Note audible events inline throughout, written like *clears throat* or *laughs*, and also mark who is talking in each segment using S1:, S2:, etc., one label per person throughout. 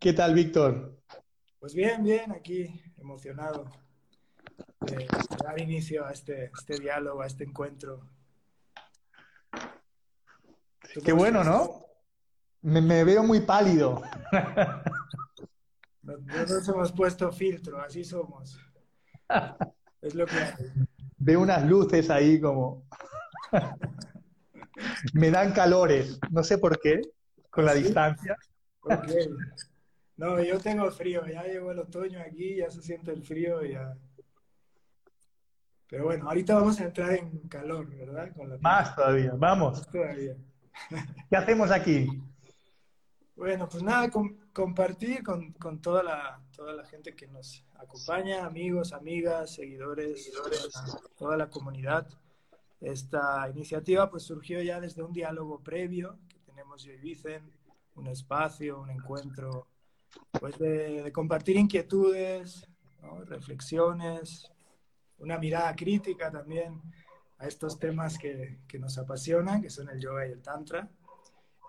S1: ¿Qué tal, Víctor?
S2: Pues bien, bien, aquí emocionado de dar inicio a este, este diálogo, a este encuentro.
S1: Qué bueno, ¿no? Me, veo muy pálido.
S2: No, nos hemos puesto filtro, así somos. Es lo que
S1: Veo unas luces ahí como... *laughs* Me dan calores, no sé por qué, con la distancia.
S2: No, yo tengo frío, ya llegó el otoño aquí, ya se siente el frío ya. Pero bueno, ahorita vamos a entrar en calor, ¿verdad?
S1: Más todavía, vamos. todavía. ¿Qué hacemos aquí?
S2: Bueno, pues nada, compartir con, toda, la, toda la gente que nos acompaña, amigos, amigas, seguidores, seguidores, toda la comunidad. Esta iniciativa pues surgió ya desde un diálogo previo que tenemos yo y Vicen, un espacio, un encuentro, pues de, compartir inquietudes, reflexiones, una mirada crítica también a estos temas que, que nos apasionan, que son el yoga y el tantra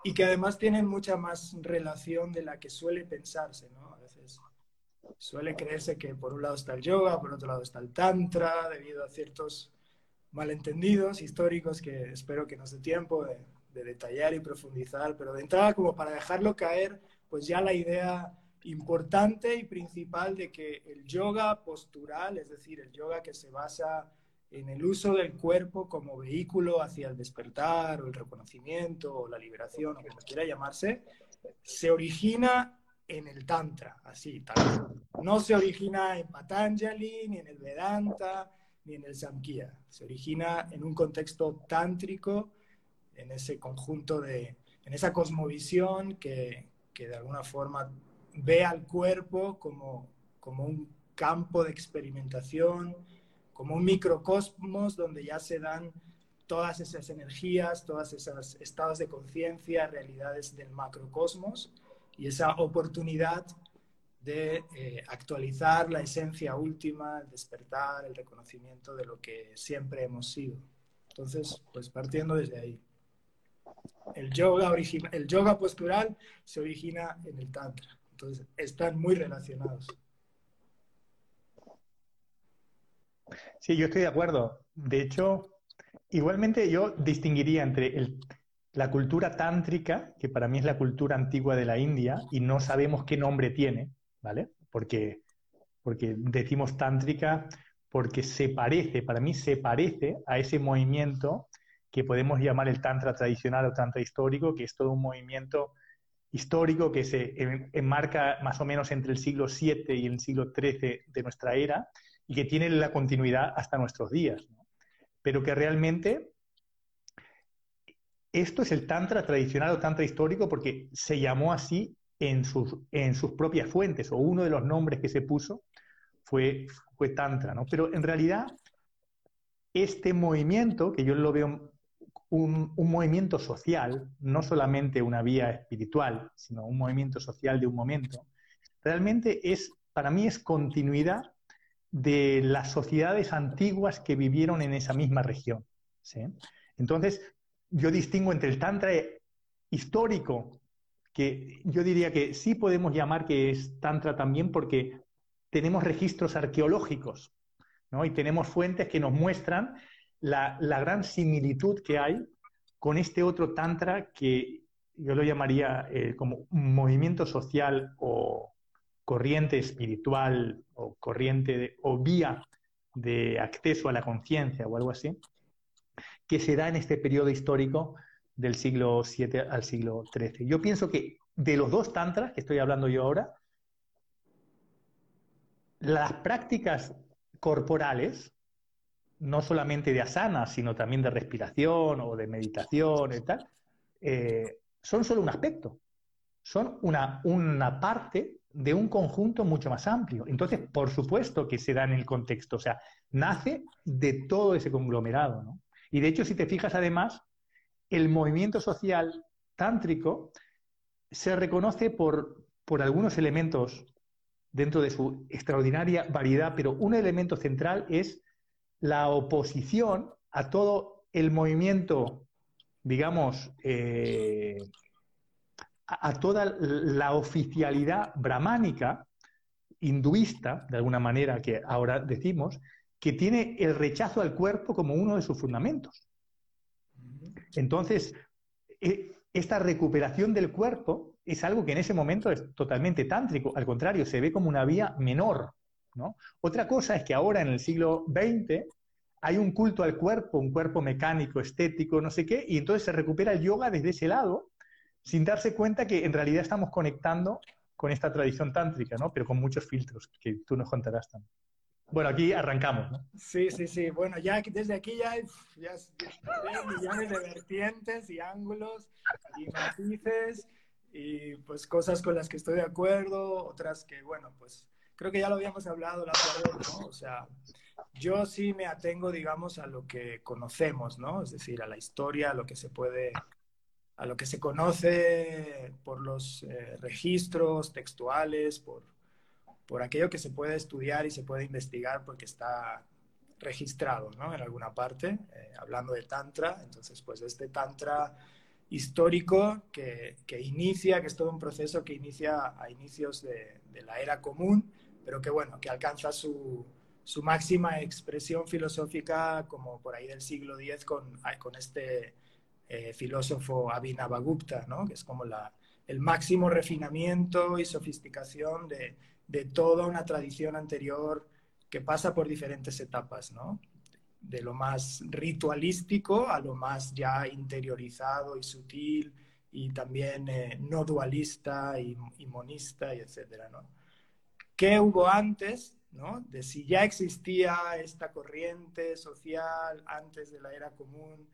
S2: y que además tienen mucha más relación de la que suele pensarse, ¿no? A veces suele creerse que por un lado está el yoga, por otro lado está el tantra, debido a ciertos malentendidos históricos que espero que nos dé tiempo de, detallar y profundizar, pero de entrada como para dejarlo caer, pues ya la idea importante y principal de que el yoga postural, es decir, el yoga que se basa en el uso del cuerpo como vehículo hacia el despertar o el reconocimiento o la liberación o como quiera llamarse, se origina en el Tantra, así, tal. No se origina en Patanjali, ni en el Vedanta, ni en el Samkhya. Se origina en un contexto tántrico, en ese conjunto de, en esa cosmovisión que, que de alguna forma ve al cuerpo como, como un campo de experimentación, como un microcosmos donde ya se dan todas esas energías, todos esos estados de conciencia, realidades del macrocosmos y esa oportunidad de eh, actualizar la esencia última, el despertar, el reconocimiento de lo que siempre hemos sido. Entonces, pues partiendo desde ahí. El yoga, el yoga postural se origina en el tantra. Entonces, están muy relacionados.
S1: Sí, yo estoy de acuerdo. De hecho, igualmente yo distinguiría entre la cultura tántrica, que para mí es la cultura antigua de la India, y no sabemos qué nombre tiene, ¿vale? Porque, porque decimos tántrica porque se parece, para mí se parece a ese movimiento que podemos llamar el tantra tradicional o tantra histórico, que es todo un movimiento histórico que se enmarca más o menos entre el siglo VII y el siglo XIII de nuestra era, y que tiene la continuidad hasta nuestros días. Pero que realmente esto es el Tantra tradicional o Tantra histórico porque se llamó así en sus, en sus propias fuentes, o uno de los nombres que se puso fue, fue Tantra. ¿no? Pero en realidad, este movimiento, que yo lo veo un, movimiento social, no solamente una vía espiritual, sino un movimiento social de un momento, realmente es, para mí es continuidad de las sociedades antiguas que vivieron en esa misma región. Entonces, yo distingo entre el Tantra histórico, que yo diría que sí podemos llamar que es Tantra también porque tenemos registros arqueológicos ¿no? y tenemos fuentes que nos muestran la, gran similitud que hay con este otro Tantra que yo lo llamaría eh, como un movimiento social o, corriente espiritual o corriente o vía de acceso a la conciencia o algo así, que se da en este periodo histórico del siglo VII al siglo XIII. Yo pienso que de los dos tantras que estoy hablando yo ahora, las prácticas corporales, no solamente de asana, sino también de respiración o de meditación y tal, eh, son solo un aspecto, son una, una parte de un conjunto mucho más amplio. Entonces, por supuesto que se da en el contexto, o sea, nace de todo ese conglomerado. Y de hecho, si te fijas además, el movimiento social tántrico se reconoce por, por algunos elementos dentro de su extraordinaria variedad, pero un elemento central es la oposición a todo el movimiento, digamos, eh, a toda la oficialidad brahmánica, hinduista, de alguna manera que ahora decimos, que tiene el rechazo al cuerpo como uno de sus fundamentos. Entonces, e, esta recuperación del cuerpo es algo que en ese momento es totalmente tántrico, al contrario, se ve como una vía menor. ¿No? Otra cosa es que ahora en el siglo XX hay un culto al cuerpo, un cuerpo mecánico, estético, no sé qué, y entonces se recupera el yoga desde ese lado, sin darse cuenta que en realidad estamos conectando con esta tradición tántrica, ¿no? Pero con muchos filtros que tú nos contarás también. Bueno, aquí arrancamos.
S2: Sí, sí, sí. Bueno, ya desde aquí ya hay, ya, millones de vertientes y ángulos y matices y pues cosas con las que estoy de acuerdo, otras que, bueno, pues creo que ya lo habíamos hablado la otra vez, ¿no? O sea, yo sí me atengo, digamos, a lo que conocemos, ¿no? Es decir, a la historia, a lo que se puede a lo que se conoce por los eh, registros textuales, por, por aquello que se puede estudiar y se puede investigar porque está registrado ¿no? en alguna parte, eh, hablando de Tantra. Entonces, pues este Tantra histórico que, que, inicia, que es todo un proceso que inicia a inicios de, de la era común, pero que bueno, que alcanza su, su, máxima expresión filosófica como por ahí del siglo X con, con este eh, filósofo Abhinavagupta, ¿no? que es como la, el máximo refinamiento y sofisticación de, de, toda una tradición anterior que pasa por diferentes etapas, ¿no? de lo más ritualístico a lo más ya interiorizado y sutil y también eh, no dualista y, y, monista y etcétera, ¿no? ¿Qué hubo antes, ¿no? De si ya existía esta corriente social antes de la era común,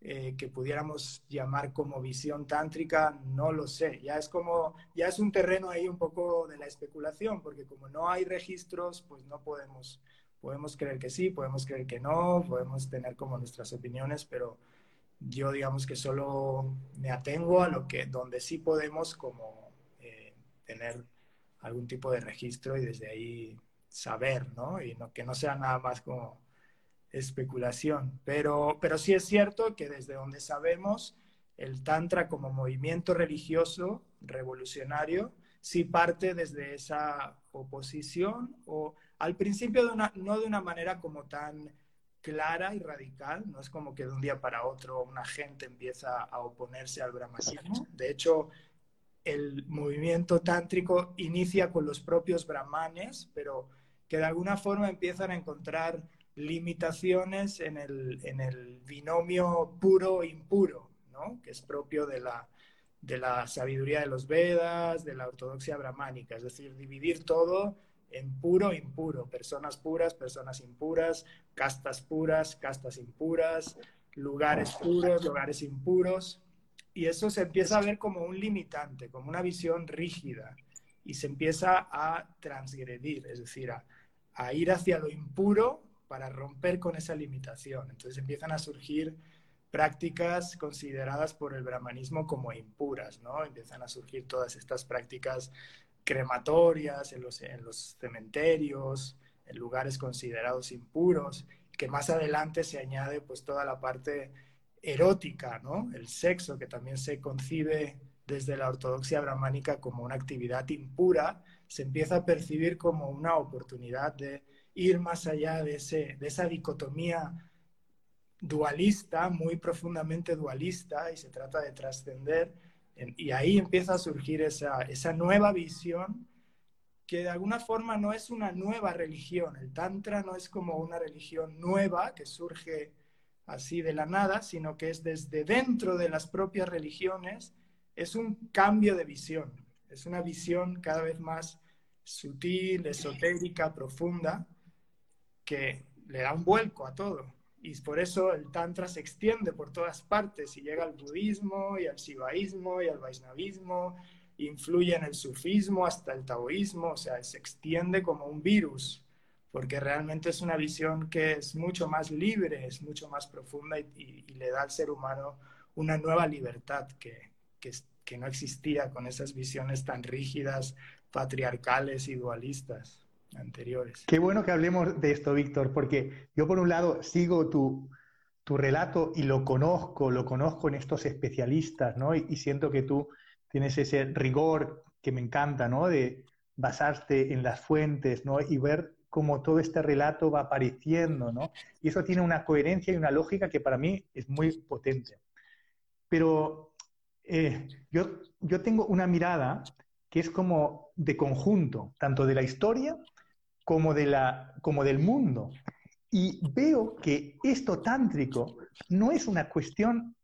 S2: eh, que pudiéramos llamar como visión tántrica, no lo sé. Ya es como, ya es un terreno ahí un poco de la especulación, porque como no hay registros, pues no podemos, podemos creer que sí, podemos creer que no, podemos tener como nuestras opiniones, pero yo digamos que solo me atengo a lo que, donde sí podemos como eh, tener algún tipo de registro y desde ahí saber, ¿no? Y no, que no sea nada más como especulación, pero, pero sí es cierto que desde donde sabemos, el Tantra como movimiento religioso revolucionario sí parte desde esa oposición o al principio de una, no de una manera como tan clara y radical, no es como que de un día para otro una gente empieza a oponerse al brahmanismo. De hecho, el movimiento tántrico inicia con los propios brahmanes, pero que de alguna forma empiezan a encontrar limitaciones en el, en el binomio puro-impuro, ¿no? que es propio de la, de la sabiduría de los Vedas, de la ortodoxia brahmánica, es decir, dividir todo en puro e impuro, personas puras, personas impuras, castas puras, castas impuras, lugares puros, lugares impuros, y eso se empieza a ver como un limitante, como una visión rígida, y se empieza a transgredir, es decir, a, ir hacia lo impuro para romper con esa limitación. Entonces empiezan a surgir prácticas consideradas por el brahmanismo como impuras, ¿no? Empiezan a surgir todas estas prácticas crematorias en los, en los cementerios, en lugares considerados impuros, que más adelante se añade pues toda la parte erótica, ¿no? El sexo, que también se concibe desde la ortodoxia brahmánica como una actividad impura, se empieza a percibir como una oportunidad de ir más allá de, ese, de esa dicotomía dualista, muy profundamente dualista, y se trata de trascender. Y ahí empieza a surgir esa, esa nueva visión que de alguna forma no es una nueva religión. El Tantra no es como una religión nueva que surge así de la nada, sino que es desde dentro de las propias religiones, es un cambio de visión. Es una visión cada vez más sutil, esotérica, profunda, que le da un vuelco a todo. Y por eso el Tantra se extiende por todas partes y llega al budismo y al shivaísmo y al vaisnavismo, influye en el sufismo hasta el taoísmo, o sea, se extiende como un virus, porque realmente es una visión que es mucho más libre, es mucho más profunda y, le da al ser humano una nueva libertad que, que, que no existía con esas visiones tan rígidas, patriarcales y dualistas anteriores.
S1: Qué bueno que hablemos de esto, Víctor, porque yo por un lado sigo tu, tu relato y lo conozco, lo conozco en estos especialistas, ¿no? Y, siento que tú tienes ese rigor que me encanta, ¿no? De basarte en las fuentes, ¿no? Y ver cómo todo este relato va apareciendo, ¿no? Y eso tiene una coherencia y una lógica que para mí es muy potente. Pero eh, yo, yo tengo una mirada que es como de conjunto, tanto de la historia como, de la, como del mundo. Y veo que esto tántrico no es una cuestión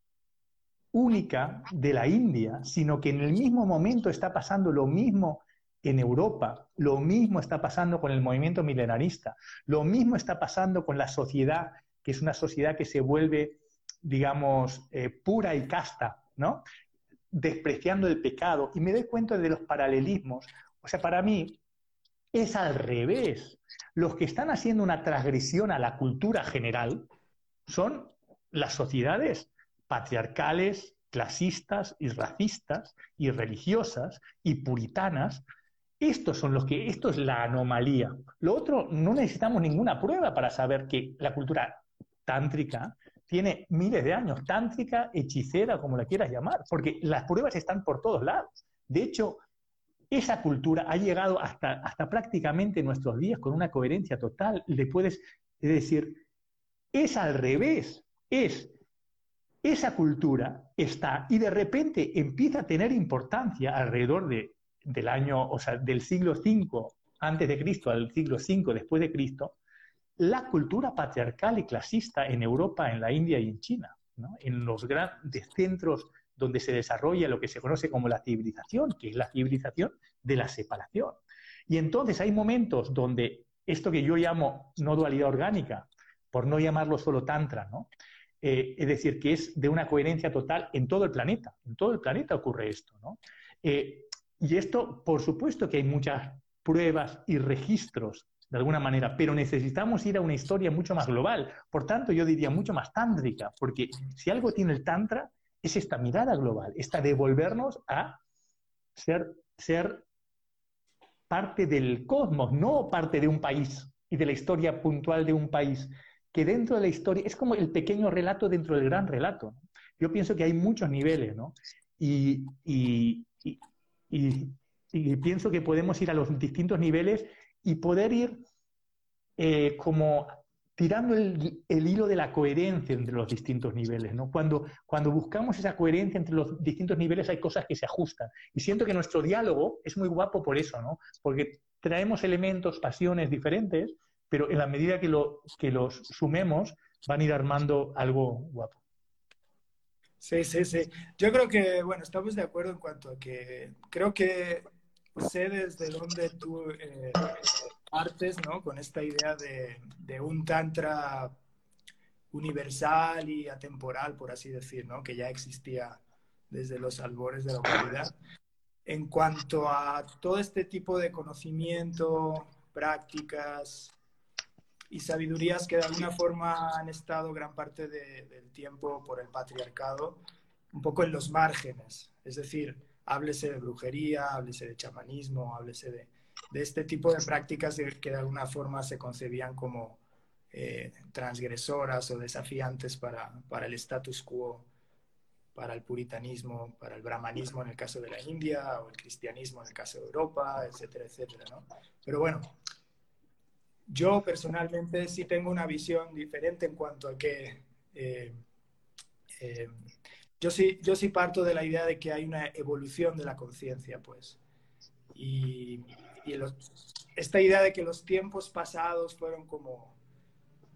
S1: única de la India, sino que en el mismo momento está pasando lo mismo en Europa. Lo mismo está pasando con el movimiento milenarista. Lo mismo está pasando con la sociedad, que es una sociedad que se vuelve, digamos, eh, pura y casta, ¿no? Despreciando el pecado. Y me doy cuenta de los paralelismos. O sea, para mí es al revés. Los que están haciendo una transgresión a la cultura general son las sociedades patriarcales, clasistas y racistas y religiosas y puritanas estos son los que, esto es la anomalía. Lo otro, no necesitamos ninguna prueba para saber que la cultura tántrica tiene miles de años, tántrica, hechicera, como la quieras llamar, porque las pruebas están por todos lados. De hecho, esa cultura ha llegado hasta, hasta prácticamente nuestros días con una coherencia total. Le puedes decir, es al revés, es esa cultura está y de repente empieza a tener importancia alrededor de del año, o sea, del siglo V antes de Cristo al siglo V después de Cristo, la cultura patriarcal y clasista en Europa, en la India y en China, en los grandes centros donde se desarrolla lo que se conoce como la civilización, que es la civilización de la separación. Y entonces hay momentos donde esto que yo llamo no dualidad orgánica, por no llamarlo solo tantra, ¿no? Eh, es decir, que es de una coherencia total en todo el planeta. En todo el planeta ocurre esto, ¿no? Eh, y esto, por supuesto que hay muchas pruebas y registros de alguna manera, pero necesitamos ir a una historia mucho más global. Por tanto, yo diría mucho más tántrica, porque si algo tiene el tantra es esta mirada global, esta devolvernos a ser, ser parte del cosmos, no parte de un país y de la historia puntual de un país, que dentro de la historia es como el pequeño relato dentro del gran relato. Yo pienso que hay muchos niveles, ¿no? y, y, pienso que podemos ir a los distintos niveles y poder ir eh, como tirando el, hilo de la coherencia entre los distintos niveles. ¿no? Cuando, cuando buscamos esa coherencia entre los distintos niveles hay cosas que se ajustan. Y siento que nuestro diálogo es muy guapo por eso, ¿no? porque traemos elementos, pasiones diferentes, pero en la medida que, lo, que los sumemos van a ir armando algo guapo.
S2: Sí, sí, sí. Yo creo que, bueno, estamos de acuerdo en cuanto a que creo que sé desde dónde tú eh, partes, ¿no? Con esta idea de, un tantra universal y atemporal, por así decir, ¿no? Que ya existía desde los albores de la humanidad. En cuanto a todo este tipo de conocimiento, prácticas, y sabidurías que de alguna forma han estado gran parte del tiempo por el patriarcado un poco en los márgenes. Es decir, háblese de brujería, háblese de chamanismo, háblese de, de este tipo de prácticas que de alguna forma se concebían como eh, transgresoras o desafiantes para, para el status quo, para el puritanismo, para el brahmanismo en el caso de la India o el cristianismo en el caso de Europa, etcétera, etcétera. ¿no? Pero bueno, yo personalmente sí tengo una visión diferente en cuanto a que eh, eh, yo, sí, yo sí parto de la idea de que hay una evolución de la conciencia, pues. Y, esta idea de que los tiempos pasados fueron como,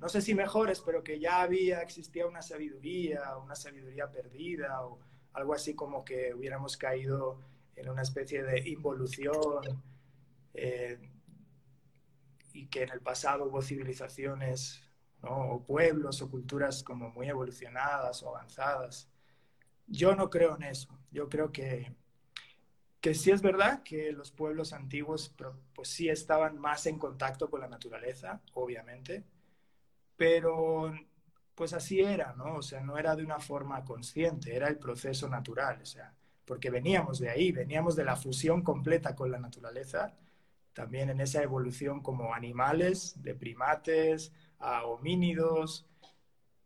S2: no sé si mejores, pero que ya había, existía una sabiduría, una sabiduría perdida o algo así como que hubiéramos caído en una especie de involución. Eh, y que en el pasado hubo civilizaciones o pueblos o culturas como muy evolucionadas o avanzadas. Yo no creo en eso. Yo creo que, que sí es verdad que los pueblos antiguos pues sí estaban más en contacto con la naturaleza, obviamente, pero pues así era, ¿no? O sea, no era de una forma consciente, era el proceso natural, o sea, porque veníamos de ahí, veníamos de la fusión completa con la naturaleza también en esa evolución como animales, de primates a homínidos,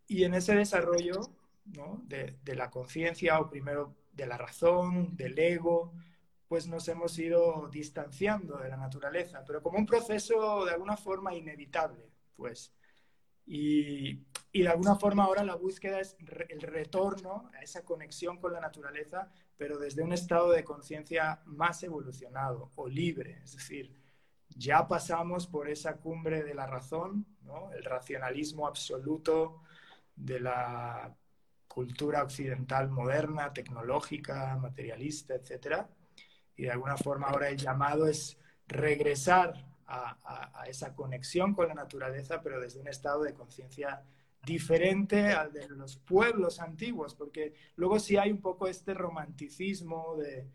S2: y en ese desarrollo de, la conciencia, o primero de la razón, del ego, pues nos hemos ido distanciando de la naturaleza, pero como un proceso de alguna forma inevitable, pues. Y, y, de alguna forma ahora la búsqueda es el retorno a esa conexión con la naturaleza, pero desde un estado de conciencia más evolucionado o libre. Es decir, ya pasamos por esa cumbre de la razón, el racionalismo absoluto de la cultura occidental moderna, tecnológica, materialista, etc. Y de alguna forma ahora el llamado es regresar a, esa conexión con la naturaleza, pero desde un estado de conciencia diferente al de los pueblos antiguos, porque luego sí hay un poco este romanticismo de,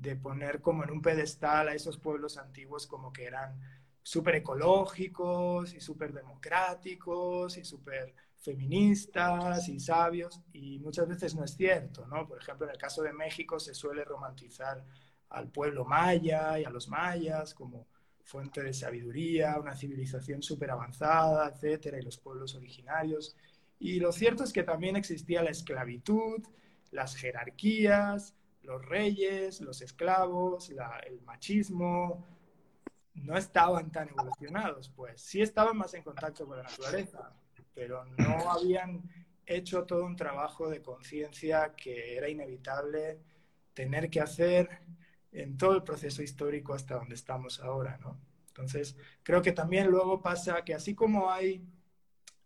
S2: de poner como en un pedestal a esos pueblos antiguos como que eran súper ecológicos y súper democráticos y súper feministas y sabios, y muchas veces no es cierto, ¿no? Por ejemplo, en el caso de México se suele romantizar al pueblo maya y a los mayas como fuente de sabiduría, una civilización súper avanzada, etcétera, y los pueblos originarios. Y lo cierto es que también existía la esclavitud, las jerarquías, los reyes, los esclavos, el machismo, no estaban tan evolucionados, pues sí estaban más en contacto con la naturaleza, pero no *clears throat* habían hecho todo un trabajo de conciencia que era inevitable tener que hacer en todo el proceso histórico hasta donde estamos ahora, ¿no? Entonces, creo que también luego pasa que así como hay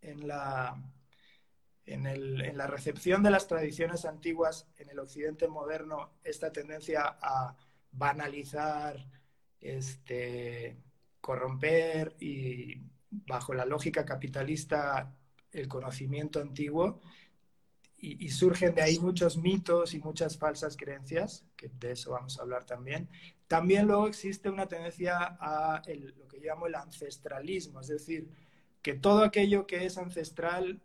S2: en la, en, el, en la recepción de las tradiciones antiguas en el occidente moderno, esta tendencia a banalizar, este, corromper y bajo la lógica capitalista el conocimiento antiguo y, surgen de ahí muchos mitos y muchas falsas creencias, que de eso vamos a hablar también. También luego existe una tendencia a lo que llamo el ancestralismo, es decir, que todo aquello que es ancestral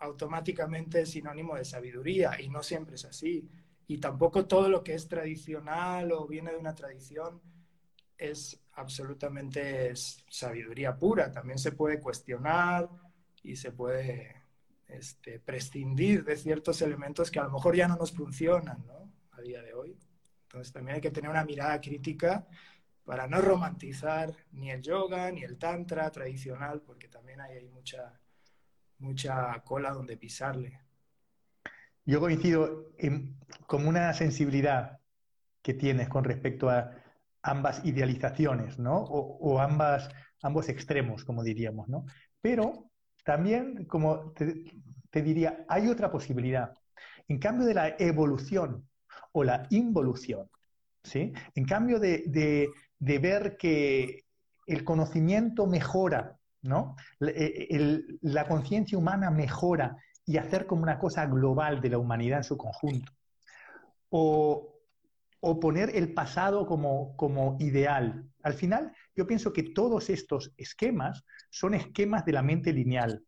S2: automáticamente es sinónimo de sabiduría y no siempre es así. Y tampoco todo lo que es tradicional o viene de una tradición es absolutamente sabiduría pura. También se puede cuestionar, y se puede este, prescindir de ciertos elementos que a lo mejor ya no nos funcionan ¿no? a día de hoy. Entonces también hay que tener una mirada crítica para no romantizar ni el yoga ni el tantra tradicional, porque también hay, hay mucha, mucha cola donde pisarle.
S1: Yo coincido con una sensibilidad que tienes con respecto a ambas idealizaciones, ¿no? O, ambas, ambos extremos, como diríamos, ¿no? Pero también, como te, diría, hay otra posibilidad. En cambio de la evolución o la involución, ¿sí? En cambio de, ver que el conocimiento mejora, ¿no? E, la conciencia humana mejora y hacer como una cosa global de la humanidad en su conjunto. O, poner el pasado como, como ideal. Al final, yo pienso que todos estos esquemas son esquemas de la mente lineal.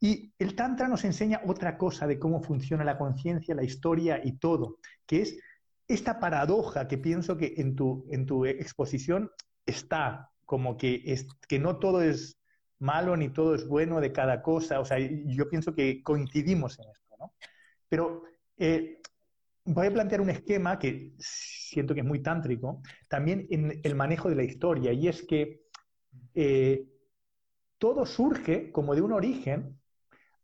S1: Y el Tantra nos enseña otra cosa de cómo funciona la conciencia, la historia y todo, que es esta paradoja que pienso que en tu, en tu exposición está, como que, es, que no todo es malo ni todo es bueno de cada cosa. O sea, yo pienso que coincidimos en esto, ¿no? Pero eh, voy a plantear un esquema que siento que es muy tántrico, también en el manejo de la historia, y es que eh, todo surge como de un origen,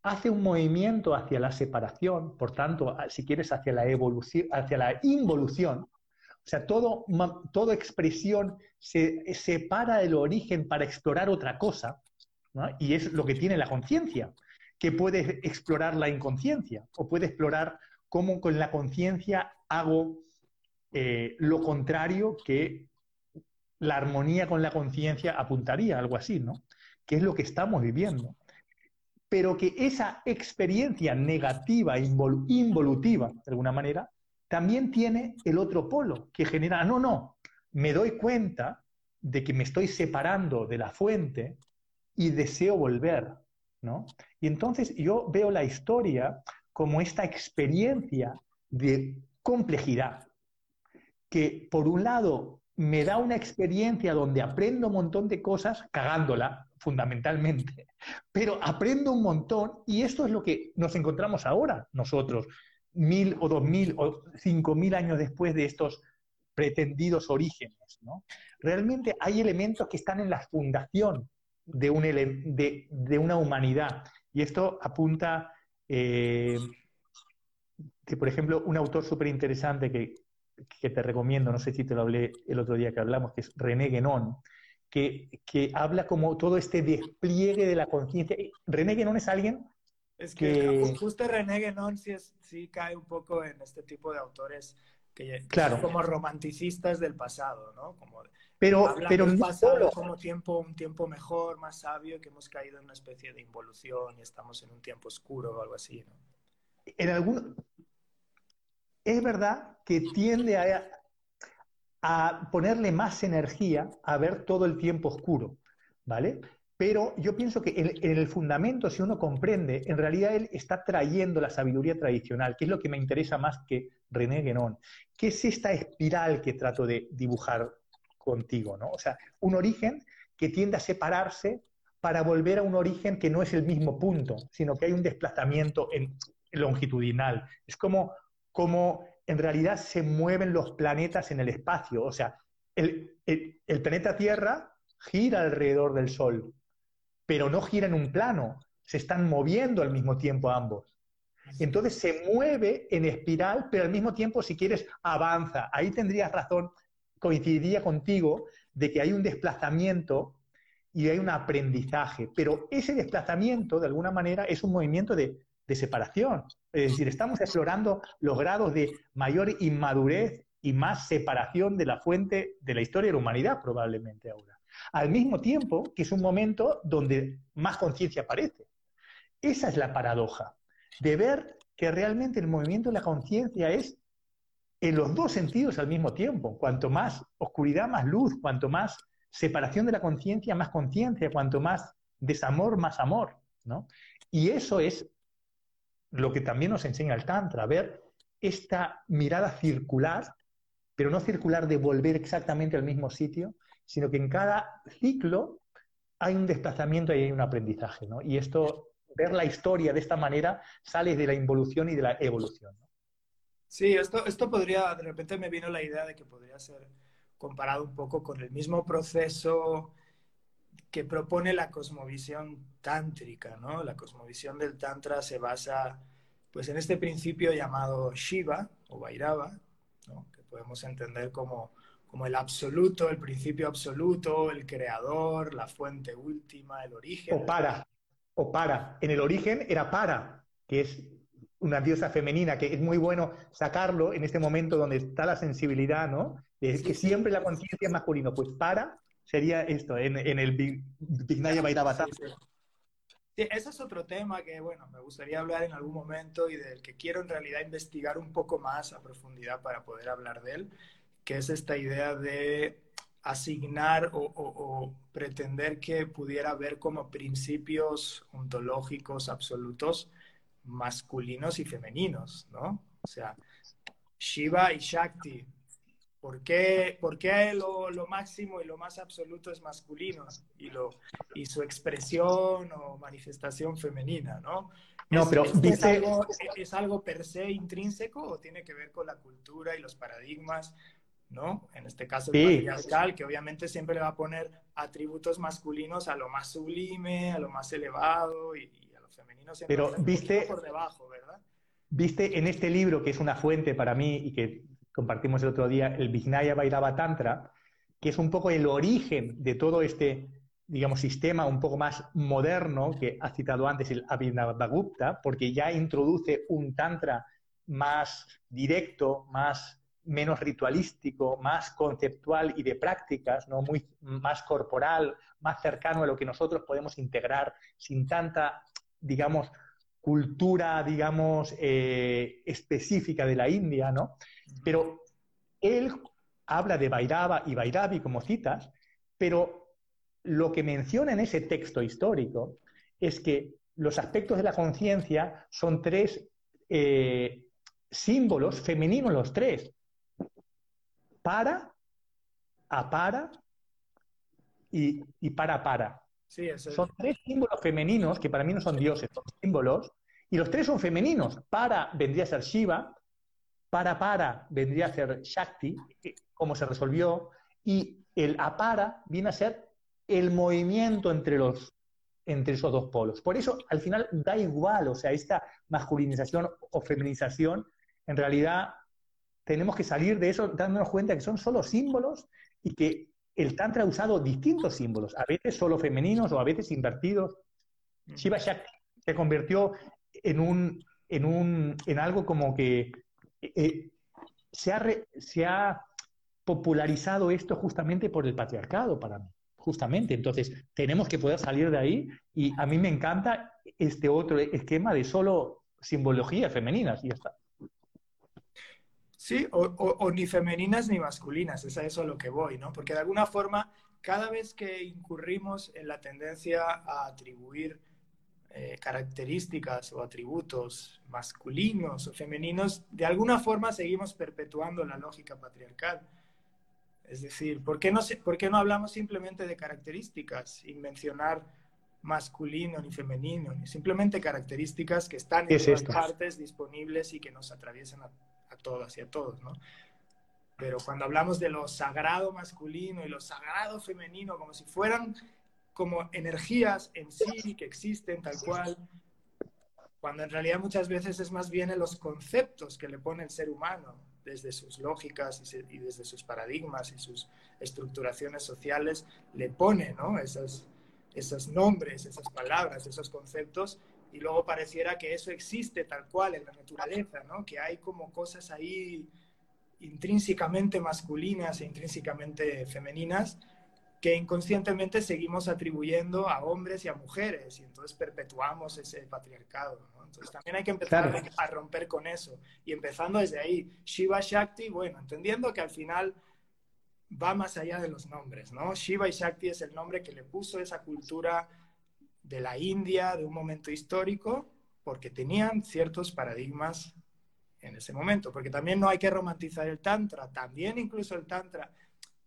S1: hace un movimiento hacia la separación, por tanto, si quieres, hacia la evolución, hacia la involución. O sea, todo, toda expresión se separa del origen para explorar otra cosa, y es lo que tiene la conciencia, que puede explorar la inconsciencia, o puede explorar cómo con la conciencia hago eh, lo contrario que la armonía con la conciencia apuntaría, algo así, ¿no? Que es lo que estamos viviendo. Pero que esa experiencia negativa, involutiva, de alguna manera, también tiene el otro polo, que genera, no, no, me doy cuenta de que me estoy separando de la fuente y deseo volver, ¿no? Y entonces yo veo la historia como esta experiencia de complejidad, que por un lado me da una experiencia donde aprendo un montón de cosas, cagándola fundamentalmente, *laughs* pero aprendo un montón y esto es lo que nos encontramos ahora nosotros, mil o dos mil o cinco mil años después de estos pretendidos orígenes. ¿no? Realmente hay elementos que están en la fundación de, un de, de una humanidad. Y esto apunta, eh, que por ejemplo, un autor súper interesante que, que, te recomiendo, no sé si te lo hablé el otro día que hablamos, que es René Guénon, que, que habla como todo este despliegue de la conciencia. René Guénon es alguien
S2: es que, justo René Guénon sí, sí cae un poco en este tipo de autores que,
S1: claro.
S2: son como romanticistas del pasado, ¿no? Como
S1: pero, pero
S2: del pasado como tiempo, un tiempo mejor, más sabio, que hemos caído en una especie de involución y estamos en un tiempo oscuro o algo así, ¿no?
S1: En algún... Es verdad que tiende a, a ponerle más energía a ver todo el tiempo oscuro, ¿vale? Pero yo pienso que en, el fundamento, si uno comprende, en realidad él está trayendo la sabiduría tradicional, que es lo que me interesa más que René Guénon, que es esta espiral que trato de dibujar contigo, ¿no? O sea, un origen que tiende a separarse para volver a un origen que no es el mismo punto, sino que hay un desplazamiento en, longitudinal. Es como, como en realidad se mueven los planetas en el espacio. O sea, el, el planeta Tierra gira alrededor del Sol, pero no gira en un plano, se están moviendo al mismo tiempo ambos. Entonces se mueve en espiral, pero al mismo tiempo, si quieres, avanza. Ahí tendrías razón, coincidiría contigo, de que hay un desplazamiento y hay un aprendizaje, pero ese desplazamiento, de alguna manera, es un movimiento de, de separación. Es decir, estamos explorando los grados de mayor inmadurez y más separación de la fuente de la historia de la humanidad, probablemente ahora al mismo tiempo que es un momento donde más conciencia aparece. Esa es la paradoja, de ver que realmente el movimiento de la conciencia es en los dos sentidos al mismo tiempo. Cuanto más oscuridad, más luz, cuanto más separación de la conciencia, más conciencia, cuanto más desamor, más amor. ¿no? Y eso es lo que también nos enseña el Tantra, ver esta mirada circular, pero no circular de volver exactamente al mismo sitio, sino que en cada ciclo hay un desplazamiento y hay un aprendizaje, ¿no? Y esto, ver la historia de esta manera, sale de la involución y de la evolución.
S2: Sí, esto, esto podría, de repente me vino la idea de que podría ser comparado un poco con el mismo proceso que propone la cosmovisión tántrica, ¿no? La cosmovisión del tantra se basa pues en este principio llamado Shiva o Vairava, que podemos entender como como el absoluto, el principio absoluto, el creador, la fuente última, el origen.
S1: O para, o para. En el origen era para, que es una diosa femenina, que es muy bueno sacarlo en este momento donde está la sensibilidad, ¿no? Es que siempre la conciencia es masculino. Pues para sería esto, en, el Vignaya Bhairava
S2: Sí, ese es otro tema que, bueno, me gustaría hablar en algún momento y del que quiero en realidad investigar un poco más a profundidad para poder hablar de él que es esta idea de asignar o, pretender que pudiera haber como principios ontológicos absolutos masculinos y femeninos, ¿no? O sea, Shiva y Shakti. ¿Por qué, por qué lo, lo, máximo y lo más absoluto es masculino y, lo, y su expresión o manifestación femenina, ¿no?
S1: No, pero
S2: ¿es, algo, ¿Es algo per se intrínseco o tiene que ver con la cultura y los paradigmas ¿no? En este caso el patriarcal, que obviamente siempre le va a poner atributos masculinos a lo más sublime, a lo más elevado y, femenino siempre
S1: Pero viste
S2: por debajo, ¿verdad?
S1: Viste en este libro, que es una fuente para mí y que compartimos el otro día, el Vignaya Vairava Tantra, que es un poco el origen de todo este, digamos, sistema un poco más moderno que ha citado antes el Abhinavagupta, porque ya introduce un tantra más directo, más menos ritualístico, más conceptual y de prácticas, ¿no? Muy, más corporal, más cercano a lo que nosotros podemos integrar sin tanta, digamos, cultura, digamos, eh, específica de la India, ¿no? Pero él habla de Vairava y Vairavi como citas, pero lo que menciona en ese texto histórico es que los aspectos de la conciencia son tres eh, símbolos femeninos los tres, para, a para y, y para para.
S2: Sí,
S1: Son tres símbolos femeninos que para mí no son dioses, son símbolos Y los tres son femeninos. Para vendría a ser Shiva, para para vendría a ser Shakti, como se resolvió, y el apara viene a ser el movimiento entre los entre esos dos polos. Por eso, al final, da igual, o sea, esta masculinización o feminización, en realidad tenemos que salir de eso dándonos cuenta que son solo símbolos y que el Tantra ha usado distintos símbolos, a veces solo femeninos o a veces invertidos. Shiva Shakti se convirtió en, un, en, un, en algo como que eh, se, ha se ha popularizado esto justamente por el patriarcado para mí, justamente. Entonces, tenemos que poder salir de ahí y a mí me encanta este otro esquema de solo simbologías femeninas y ya está.
S2: Sí, o, ni femeninas ni masculinas, es a eso a lo que voy, ¿no? Porque de alguna forma, cada vez que incurrimos en la tendencia a atribuir eh, características o atributos masculinos o femeninos, de alguna forma seguimos perpetuando la lógica patriarcal. Es decir, ¿por qué no, por qué no hablamos simplemente de características sin mencionar masculino ni femenino, ni simplemente características que están en todas partes disponibles y que nos atraviesan a a todas y a todos, ¿no? Pero cuando hablamos de lo sagrado masculino y lo sagrado femenino, como si fueran como energías en sí que existen tal cual, cuando en realidad muchas veces es más bien en los conceptos que le pone el ser humano, desde sus lógicas y, desde sus paradigmas y sus estructuraciones sociales, le pone ¿no? esos, esos nombres, esas palabras, esos conceptos y luego pareciera que eso existe tal cual en la naturaleza, ¿no? Que hay como cosas ahí intrínsecamente masculinas e intrínsecamente femeninas que inconscientemente seguimos atribuyendo a hombres y a mujeres y entonces perpetuamos ese patriarcado. ¿no? Entonces también hay que empezar a romper con eso y empezando desde ahí. Shiva Shakti, bueno, entendiendo que al final va más allá de los nombres, ¿no? Shiva y Shakti es el nombre que le puso esa cultura de la India de un momento histórico porque tenían ciertos paradigmas en ese momento, porque también no hay que romantizar el Tantra, también incluso el Tantra,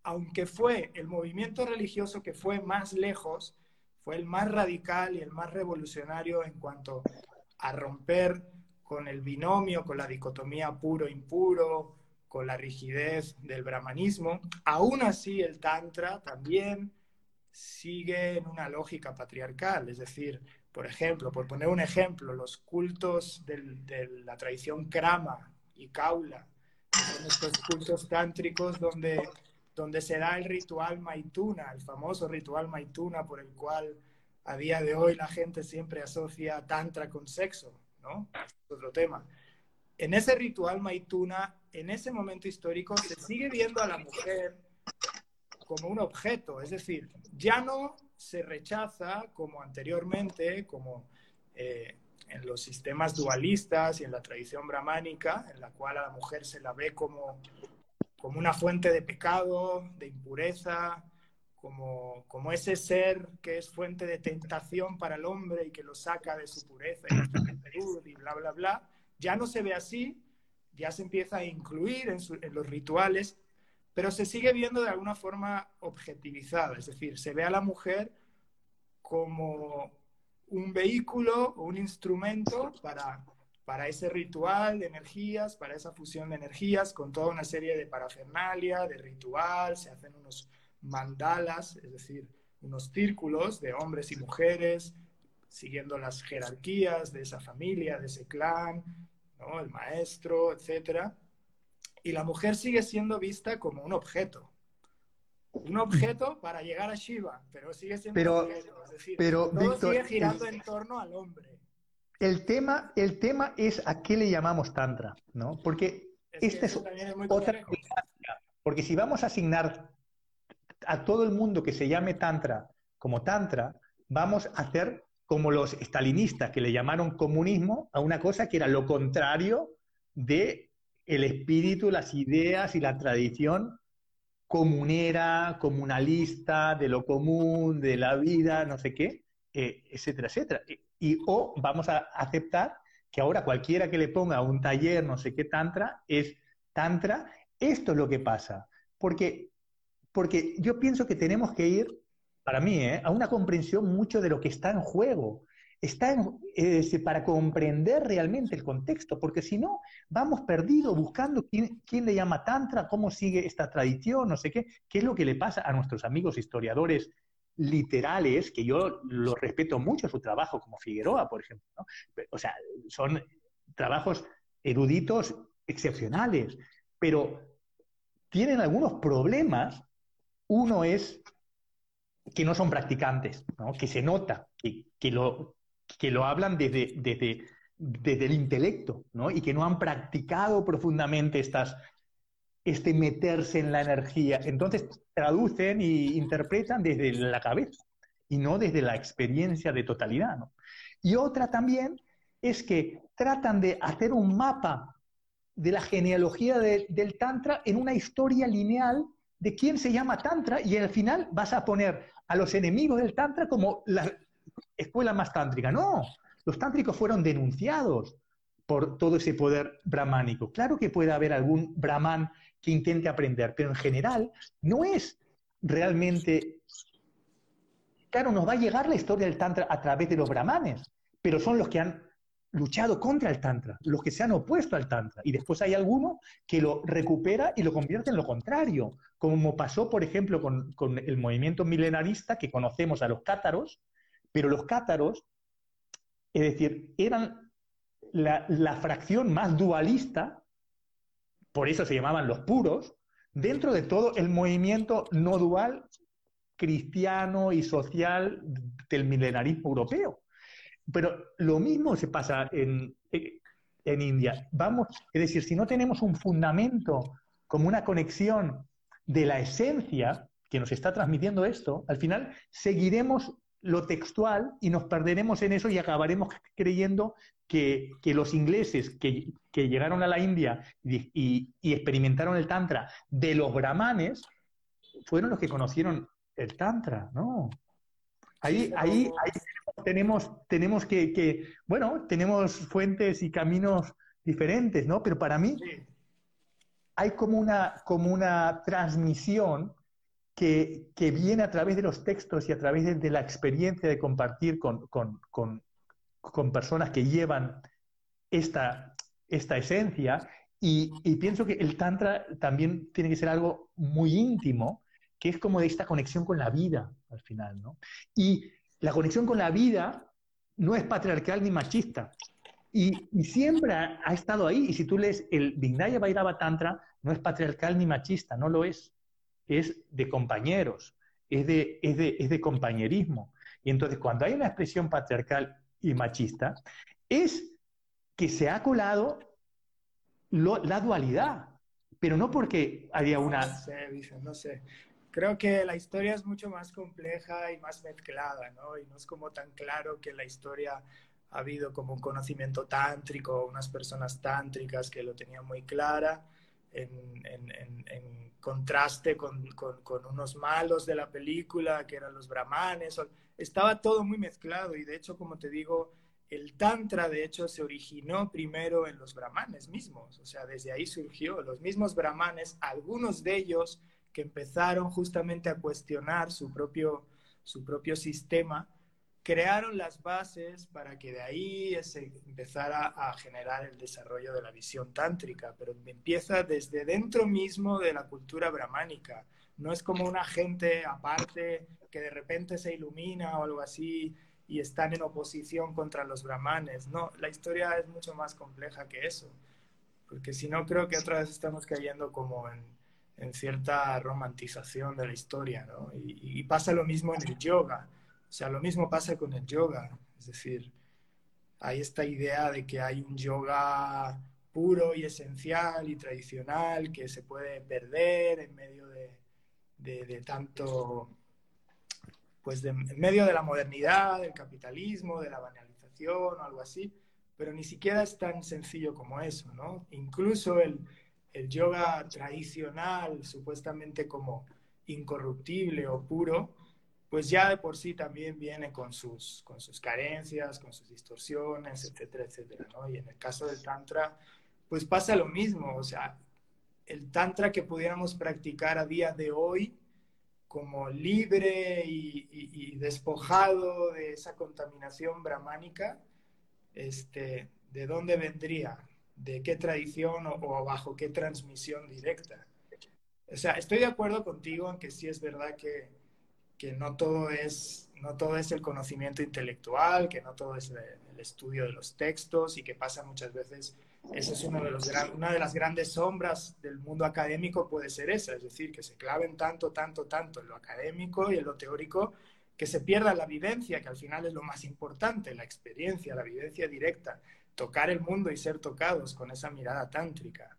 S2: aunque fue el movimiento religioso que fue más lejos, fue el más radical y el más revolucionario en cuanto a romper con el binomio, con la dicotomía puro-impuro, con la rigidez del brahmanismo. Aún así, el Tantra también sigue en una lógica patriarcal. Es decir, por ejemplo, por poner un ejemplo, los cultos de la tradición Krama y Kaula, son estos cultos tántricos donde, donde se da el ritual Maituna, el famoso ritual Maituna por el cual a día de hoy la gente siempre asocia tantra con sexo, ¿no? Es otro tema. En ese ritual Maituna, en ese momento histórico, se sigue viendo a la mujer como un objeto, es decir, ya no se rechaza como anteriormente, como eh, en los sistemas dualistas y en la tradición brahmánica, en la cual a la mujer se la ve como, como una fuente de pecado, de impureza, como, como ese ser que es fuente de tentación para el hombre y que lo saca de su pureza y, y bla, bla, bla. Ya no se ve así, ya se empieza a incluir en, en los rituales pero se sigue viendo de alguna forma objetivizada, es decir, se ve a la mujer como un vehículo o un instrumento para, para ese ritual de energías, para esa fusión de energías, con toda una serie de parafernalia, de ritual, se hacen unos mandalas, es decir, unos círculos de hombres y mujeres, siguiendo las jerarquías de esa familia, de ese clan, el maestro, etcétera y la mujer sigue siendo vista como un objeto. Un objeto para llegar a Shiva, pero sigue siendo
S1: pero,
S2: un objeto. Es decir,
S1: pero,
S2: todo sigue girando en torno al hombre.
S1: El tema, el tema es a qué le llamamos Tantra, ¿no? Porque esta es, otra Porque si vamos a asignar a todo el mundo que se llame Tantra como Tantra, vamos a hacer como los estalinistas que le llamaron comunismo a una cosa que era lo contrario de el espíritu, las ideas y la tradición comunera, comunalista, de lo común, de la vida, no sé qué, eh, etcétera, etcétera. Y, o vamos a aceptar que ahora cualquiera que le ponga un taller, no sé qué, tantra, es tantra. Esto es lo que pasa. Porque, porque yo pienso que tenemos que ir, para mí, eh, a una comprensión mucho de lo que está en juego. Está para comprender realmente el contexto, porque si no, vamos perdidos buscando quién, quién, le llama Tantra, cómo sigue esta tradición, no sé qué, qué es lo que le pasa a nuestros amigos historiadores literales, que yo lo respeto mucho su trabajo, como Figueroa, por ejemplo. O sea, son trabajos eruditos excepcionales, pero tienen algunos problemas. Uno es que no son practicantes, que se nota, que, que, lo, que lo hablan desde, desde, desde el intelecto y que no han practicado profundamente estas, este meterse en la energía. Entonces traducen e interpretan desde la cabeza y no desde la experiencia de totalidad. Y otra también es que tratan de hacer un mapa de la genealogía del Tantra en una historia lineal de quién se llama Tantra y al final vas a poner a los enemigos del Tantra como la escuela más tántrica. No, los tántricos fueron denunciados por todo ese poder brahmánico. Claro que puede haber algún brahman que intente aprender, pero en general no es realmente... Claro, nos va a llegar la historia del Tantra a través de los brahmanes, pero son los que han luchado contra el Tantra, los que se han opuesto al Tantra. Y después hay alguno que lo recupera y lo convierte en lo contrario, como pasó, por ejemplo, con, con el movimiento milenarista que conocemos a los cátaros, pero los cátaros, es decir, eran la, fracción más dualista por eso se llamaban los puros, dentro de todo el movimiento no dual cristiano y social del milenarismo europeo. Pero lo mismo se pasa en, en India. Vamos, es decir, si no tenemos un fundamento como una conexión de la esencia que nos está transmitiendo esto, al final seguiremos lo textual y nos perderemos en eso y acabaremos creyendo que, los ingleses que, llegaron a la India y, experimentaron el Tantra de los brahmanes fueron los que conocieron el Tantra, ¿no? Ahí, ahí, tenemos, tenemos que, bueno, tenemos fuentes y caminos diferentes, ¿no? Pero para mí hay como una, como una transmisión que, viene a través de los textos y a través de, la experiencia de compartir con, personas que llevan esta, esta esencia. Y, pienso que el Tantra también tiene que ser algo muy íntimo, que es como de esta conexión con la vida al final. ¿no? Y la conexión con la vida no es patriarcal ni machista. Y, siempre ha, estado ahí. Y si tú lees el Vignaya Vairava Tantra, no es patriarcal ni machista, no lo es es de compañeros, es de, es de, compañerismo. Y entonces cuando hay una expresión patriarcal y machista, es que se ha colado la dualidad, pero no porque haya una...
S2: No sé, no sé. Creo que la historia es mucho más compleja y más mezclada, ¿no? Y no es como tan claro que la historia ha habido como un conocimiento tántrico, unas personas tántricas que lo tenían muy clara en, contraste con, unos malos de la película, que eran los brahmanes. Estaba todo muy mezclado y de hecho, como te digo, el tantra de hecho se originó primero en los brahmanes mismos, o sea, desde ahí surgió. Los mismos brahmanes, algunos de ellos que empezaron justamente a cuestionar su propio, su propio sistema, crearon las bases para que de ahí se empezara a generar el desarrollo de la visión tántrica, pero empieza desde dentro mismo de la cultura brahmánica. No es como una gente aparte que de repente se ilumina o algo así y están en oposición contra los brahmanes. No, la historia es mucho más compleja que eso, porque si no creo que otra vez estamos cayendo como en, en cierta romantización de la historia, ¿no? y pasa lo mismo en el yoga sea, lo mismo pasa con el yoga, es decir, hay esta idea de que hay un yoga puro y esencial y tradicional que se puede perder en medio de, tanto, pues en medio de la modernidad, del capitalismo, de la banalización o algo así, pero ni siquiera es tan sencillo como eso, ¿no? Incluso el, el yoga tradicional, supuestamente como incorruptible o puro, pues ya de por sí también viene con sus, con sus carencias, con sus distorsiones, etcétera, etcétera, ¿no? Y en el caso del Tantra, pues pasa lo mismo, o sea, el Tantra que pudiéramos practicar a día de hoy como libre y, despojado de esa contaminación brahmánica, este, ¿de dónde vendría? ¿De qué tradición o, bajo qué transmisión directa? O sea, estoy de acuerdo contigo en que sí es verdad que, que no, todo es, no todo es el conocimiento intelectual, que no todo es el estudio de los textos y que pasa muchas veces esa es una de las grandes sombras del mundo académico, puede ser esa, es decir, que se claven tanto, tanto, tanto en lo académico y en lo teórico, que se pierda la vivencia, que al final es lo más importante, la experiencia, la vivencia directa, tocar el mundo y ser tocados con esa mirada tántrica.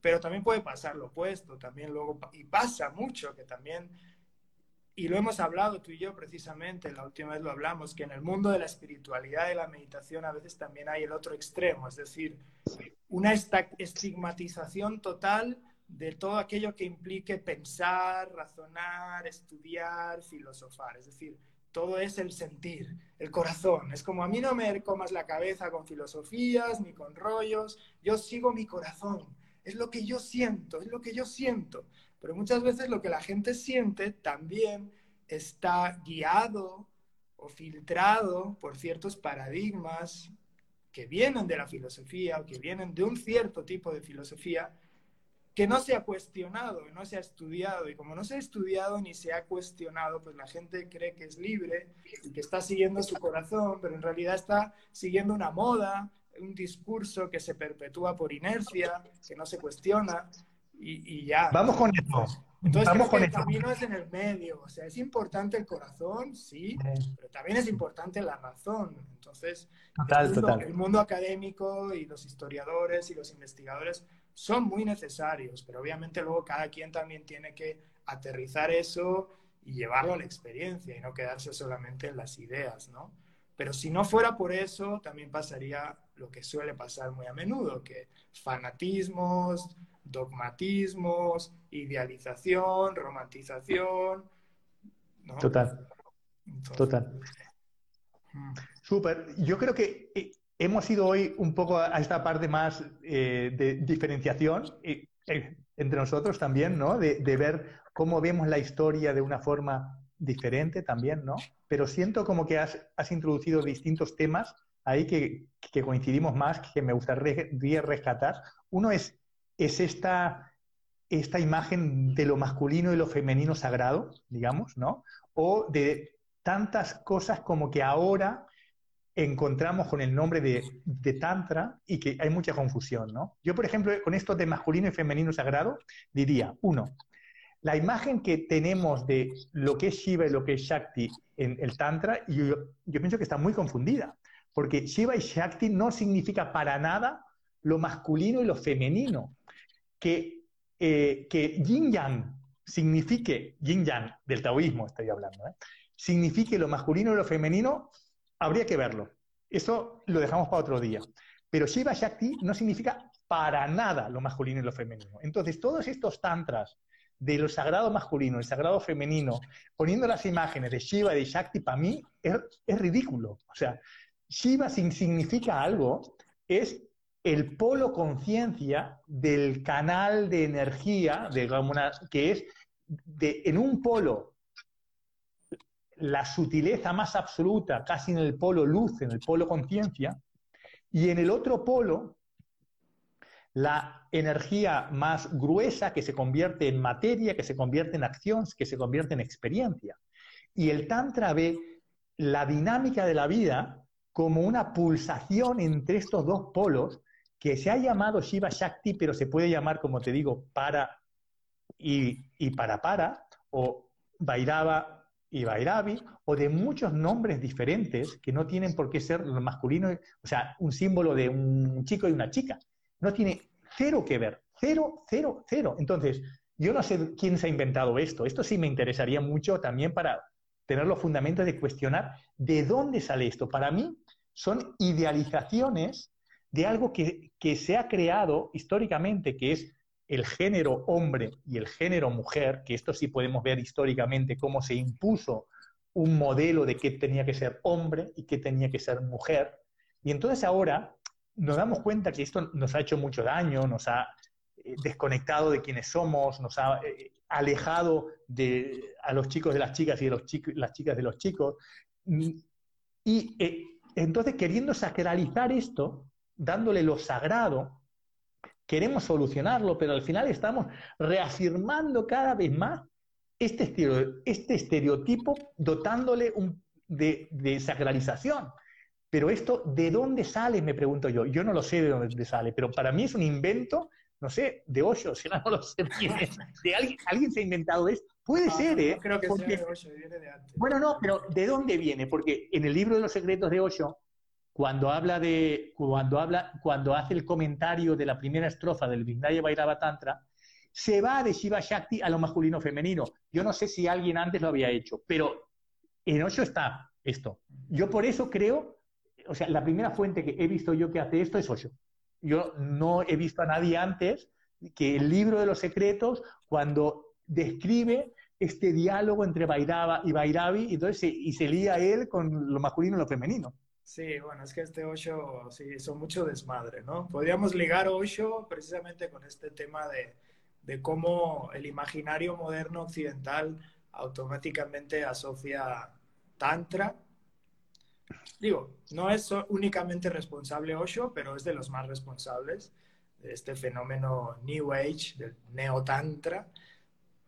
S2: Pero también puede pasar lo opuesto, también luego, y pasa mucho, que también y lo hemos hablado tú y yo precisamente, la última vez lo hablamos, que en el mundo de la espiritualidad y la meditación a veces también hay el otro extremo, es decir, una estigmatización total de todo aquello que implique pensar, razonar, estudiar, filosofar. Es decir, todo es el sentir, el corazón. Es como a mí no me comas la cabeza con filosofías ni con rollos, yo sigo mi corazón. Es lo que yo siento, es lo que yo siento. Pero muchas veces lo que la gente siente también está guiado o filtrado por ciertos paradigmas que vienen de la filosofía o que vienen de un cierto tipo de filosofía que no se ha cuestionado, no se ha estudiado. Y como no se ha estudiado ni se ha cuestionado, pues la gente cree que es libre y que está siguiendo su corazón, pero en realidad está siguiendo una moda, un discurso que se perpetúa por inercia, que no se cuestiona y, ya.
S1: Vamos con esto.
S2: Entonces, Vamos con el camino es en el medio. O sea, es importante el corazón, sí, pero también es importante la razón. Entonces, el, mundo, el mundo académico y los historiadores y los investigadores son muy necesarios, pero obviamente luego cada quien también tiene que aterrizar eso y llevarlo a la experiencia y no quedarse solamente en las ideas, ¿no? Pero si no fuera por eso, también pasaría lo que suele pasar muy a menudo, que fanatismos, dogmatismos, idealización, romantización.
S1: Total. Total. Mm. Súper. Yo creo que eh, hemos ido hoy un poco a esta parte más eh, de diferenciación eh, entre nosotros también, ¿no? De, ver cómo vemos la historia de una forma diferente también, ¿no? Pero siento como que has, introducido distintos temas ahí que, que, coincidimos más, que me gustaría rescatar. Uno es es esta, esta imagen de lo masculino y lo femenino sagrado, digamos, ¿no? O de tantas cosas como que ahora encontramos con el nombre de, Tantra y que hay mucha confusión, ¿no? Yo, por ejemplo, con esto de masculino y femenino sagrado, diría, uno, la imagen que tenemos de lo que es Shiva y lo que es Shakti en el Tantra, yo, yo pienso que está muy confundida, porque Shiva y Shakti no significa para nada lo masculino y lo femenino que, eh, que yin yang signifique, yin yang del taoísmo estoy hablando, ¿eh? signifique lo masculino y lo femenino, habría que verlo. Eso lo dejamos para otro día. Pero Shiva Shakti no significa para nada lo masculino y lo femenino. Entonces, todos estos tantras de lo sagrado masculino y sagrado femenino, poniendo las imágenes de Shiva y de Shakti, para mí es, es ridículo. O sea, Shiva significa algo, es el polo conciencia del canal de energía, digamos, que es de, en un polo la sutileza más absoluta, casi en el polo luz, en el polo conciencia, y en el otro polo la energía más gruesa que se convierte en materia, que se convierte en acción, que se convierte en experiencia. Y el Tantra ve la dinámica de la vida como una pulsación entre estos dos polos que se ha llamado Shiva Shakti, pero se puede llamar, como te digo, para y, para para, o Vairava y Vairavi, o de muchos nombres diferentes que no tienen por qué ser masculino, o sea, un símbolo de un chico y una chica. No tiene cero que ver, cero, cero, cero. Entonces, yo no sé quién se ha inventado esto. Esto sí me interesaría mucho también para tener los fundamentos de cuestionar de dónde sale esto. Para mí son idealizaciones de algo que, se ha creado históricamente, que es el género hombre y el género mujer, que esto sí podemos ver históricamente cómo se impuso un modelo de qué tenía que ser hombre y qué tenía que ser mujer. Y entonces ahora nos damos cuenta que esto nos ha hecho mucho daño, nos ha eh, desconectado de quienes somos, nos ha eh, alejado de, a los chicos de las chicas y de los las chicas de los chicos. Mm, y entonces, queriendo sacralizar esto, dándole lo sagrado, queremos solucionarlo, pero al final estamos reafirmando cada vez más este, este estereotipo, dotándole de, de, sacralización. Pero esto, ¿de dónde sale? Me pregunto yo. Yo no lo sé de dónde sale, pero para mí es un invento, no sé, de Osho, *laughs* si no, lo sé De alguien, alguien se ha inventado esto. Puede ser, ¿eh?
S2: creo que sea de Osho, viene de antes.
S1: Bueno, no, pero ¿de dónde viene? Porque en el libro de los secretos de Osho, cuando habla de, cuando habla, cuando hace el comentario de la primera estrofa del Vindaya Vairava Tantra, se va de Shiva Shakti a lo masculino femenino. Yo no sé si alguien antes lo había hecho, pero en Osho está esto. Yo por eso creo, o sea, la primera fuente que he visto yo que hace esto es Osho. Yo no he visto a nadie antes que el libro de los secretos, cuando describe este diálogo entre Vairava y Vairavi, y, entonces y se lía él con lo masculino y lo femenino.
S2: Sí, bueno, es que este Osho, sí, hizo mucho desmadre, ¿no? Podríamos ligar Osho precisamente con este tema de, de cómo el imaginario moderno occidental automáticamente asocia Tantra. Digo, no es únicamente responsable Osho, pero es de los más responsables de este fenómeno New Age, del Neo-Tantra,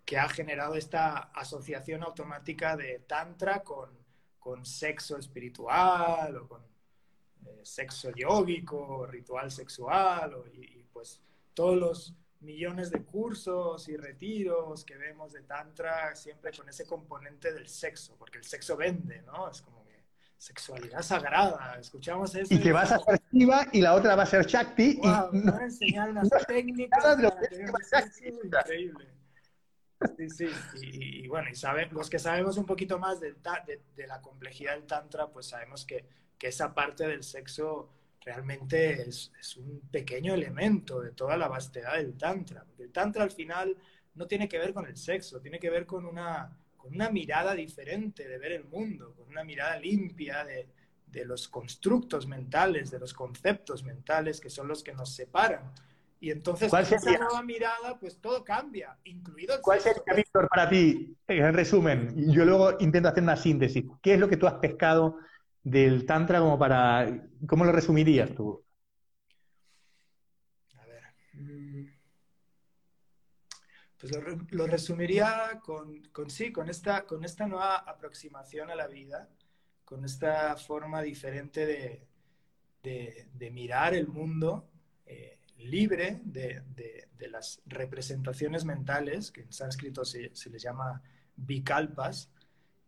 S2: que ha generado esta asociación automática de Tantra con con sexo espiritual o con eh, sexo yógico, ritual sexual, y, pues todos los millones de cursos y retiros que vemos de Tantra, siempre con ese componente del sexo, porque el sexo vende, ¿no? Es como que sexualidad sagrada, escuchamos eso.
S1: Y que vas a ser Shiva y la otra va a ser Shakti.
S2: Wow, y... a enseñar unas técnicas para un sexo increíble. Sí, sí, y, bueno, y sabe, los que sabemos un poquito más de, la complejidad del Tantra, pues sabemos que, que esa parte del sexo realmente es, es, un pequeño elemento de toda la vastedad del Tantra. El Tantra al final no tiene que ver con el sexo, tiene que ver con una, con una mirada diferente de ver el mundo, con una mirada limpia de, de los constructos mentales, de los conceptos mentales que son los que nos separan. Y entonces, con esa nueva mirada, pues todo cambia, incluido el
S1: ¿Cuál sería, Víctor, para ti, en resumen? Yo luego intento hacer una síntesis. ¿Qué es lo que tú has pescado del Tantra como para... ¿Cómo lo resumirías tú?
S2: A ver. Mm, pues lo, resumiría con, con, sí, con esta, con esta nueva aproximación a la vida, con esta forma diferente de, de, de mirar el mundo. Eh, libre de, de, las representaciones mentales, que en sánscrito se, se les llama bikalpas,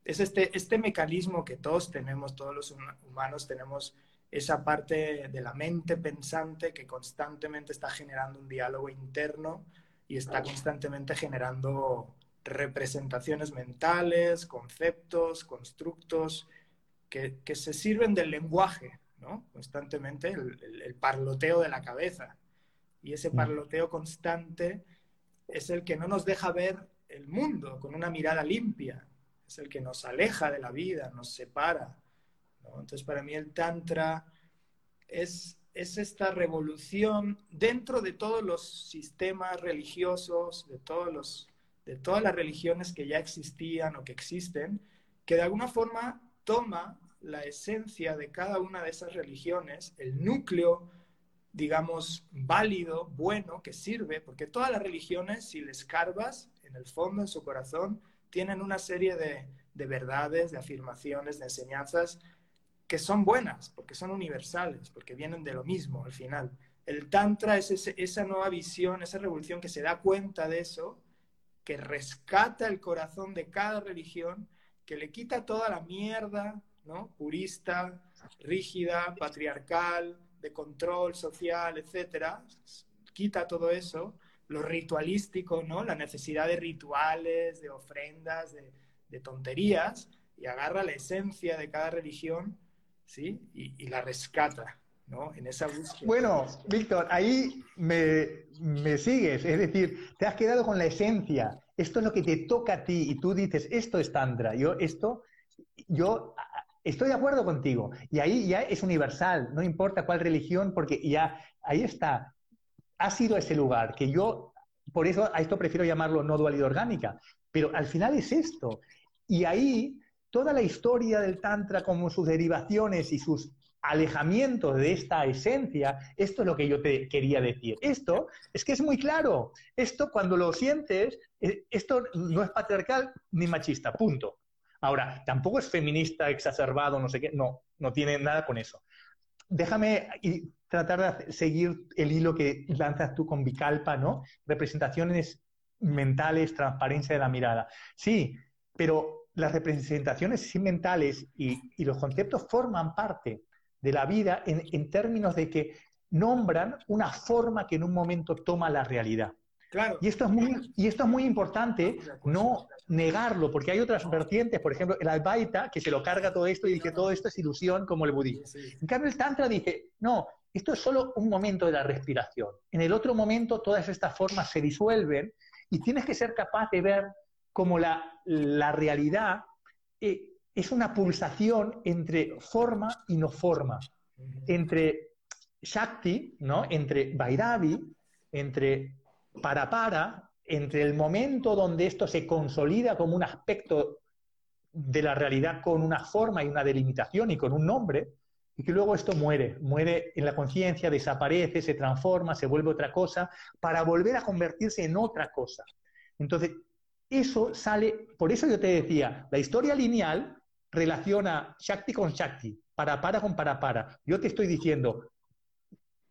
S2: es este, este mecanismo que todos tenemos, todos los humanos tenemos esa parte de la mente pensante que constantemente está generando un diálogo interno y está constantemente generando representaciones mentales, conceptos, constructos que, que se sirven del lenguaje, ¿no? Constantemente, el, el, parloteo de la cabeza. Y ese mm. parloteo constante es el que no nos deja ver el mundo con una mirada limpia, es el que nos aleja de la vida, nos separa. Entonces, para mí el Tantra es, es esta revolución dentro de todos los sistemas religiosos, de, todos los, de todas las religiones que ya existían o que existen, que de alguna forma toma la esencia de cada una de esas religiones, el núcleo digamos, válido, bueno, que sirve, porque todas las religiones, si les carbas, en el fondo, en su corazón, tienen una serie de, verdades, de afirmaciones, de enseñanzas que son buenas, porque son universales, porque vienen de lo mismo al final. El Tantra es esa nueva visión, esa revolución que se da cuenta de eso, que rescata el corazón de cada religión, que le quita toda la mierda, ¿no? Purista, rígida, patriarcal, de control social, etcétera, quita todo eso, lo ritualístico, ¿no? La necesidad de rituales, de ofrendas, de, tonterías, y agarra la esencia de cada religión, ¿sí? Y, la rescata, ¿no? En esa búsqueda.
S1: Bueno, Víctor, ahí me, me, sigues, es decir, te has quedado con la esencia. Esto es lo que te toca a ti y tú dices, esto es Tantra. Yo, esto, yo Estoy de acuerdo contigo. Y ahí ya es universal, no importa cuál religión, porque ya ahí está. ha sido ese lugar que yo, por eso a esto prefiero llamarlo no dualidad orgánica, pero al final es esto. Y ahí toda la historia del Tantra, como sus derivaciones y sus alejamientos de esta esencia, esto es lo que yo te quería decir. Esto es que es muy claro. Esto cuando lo sientes, eh, esto no es patriarcal ni machista, punto. Ahora, tampoco es feminista, exacerbado, no sé qué, no, no tiene nada con eso. Déjame tratar de seguir el hilo que lanzas tú con Vicalpa, ¿no? Representaciones mentales, transparencia de la mirada. Sí, pero las representaciones mentales y, los conceptos forman parte de la vida en, términos de que nombran una forma que en un momento toma la realidad. Claro. Y esto es muy, y esto es muy importante no negarlo, porque hay otras vertientes, por ejemplo, el Advaita, que se lo carga todo esto y dice todo esto es ilusión como el budismo. En cambio, el Tantra dice, no, esto es solo un momento de la respiración. En el otro momento todas estas formas se disuelven y tienes que ser capaz de ver cómo la, realidad eh, es una pulsación entre forma y no forma, entre Shakti, ¿no? entre Vairavi, entre para para, entre el momento donde esto se consolida como un aspecto de la realidad con una forma y una delimitación y con un nombre, y que luego esto muere, muere en la conciencia, desaparece, se transforma, se vuelve otra cosa, para volver a convertirse en otra cosa. Entonces, eso sale, por eso yo te decía, la historia lineal relaciona Shakti con Shakti, para para con para para. Yo te estoy diciendo,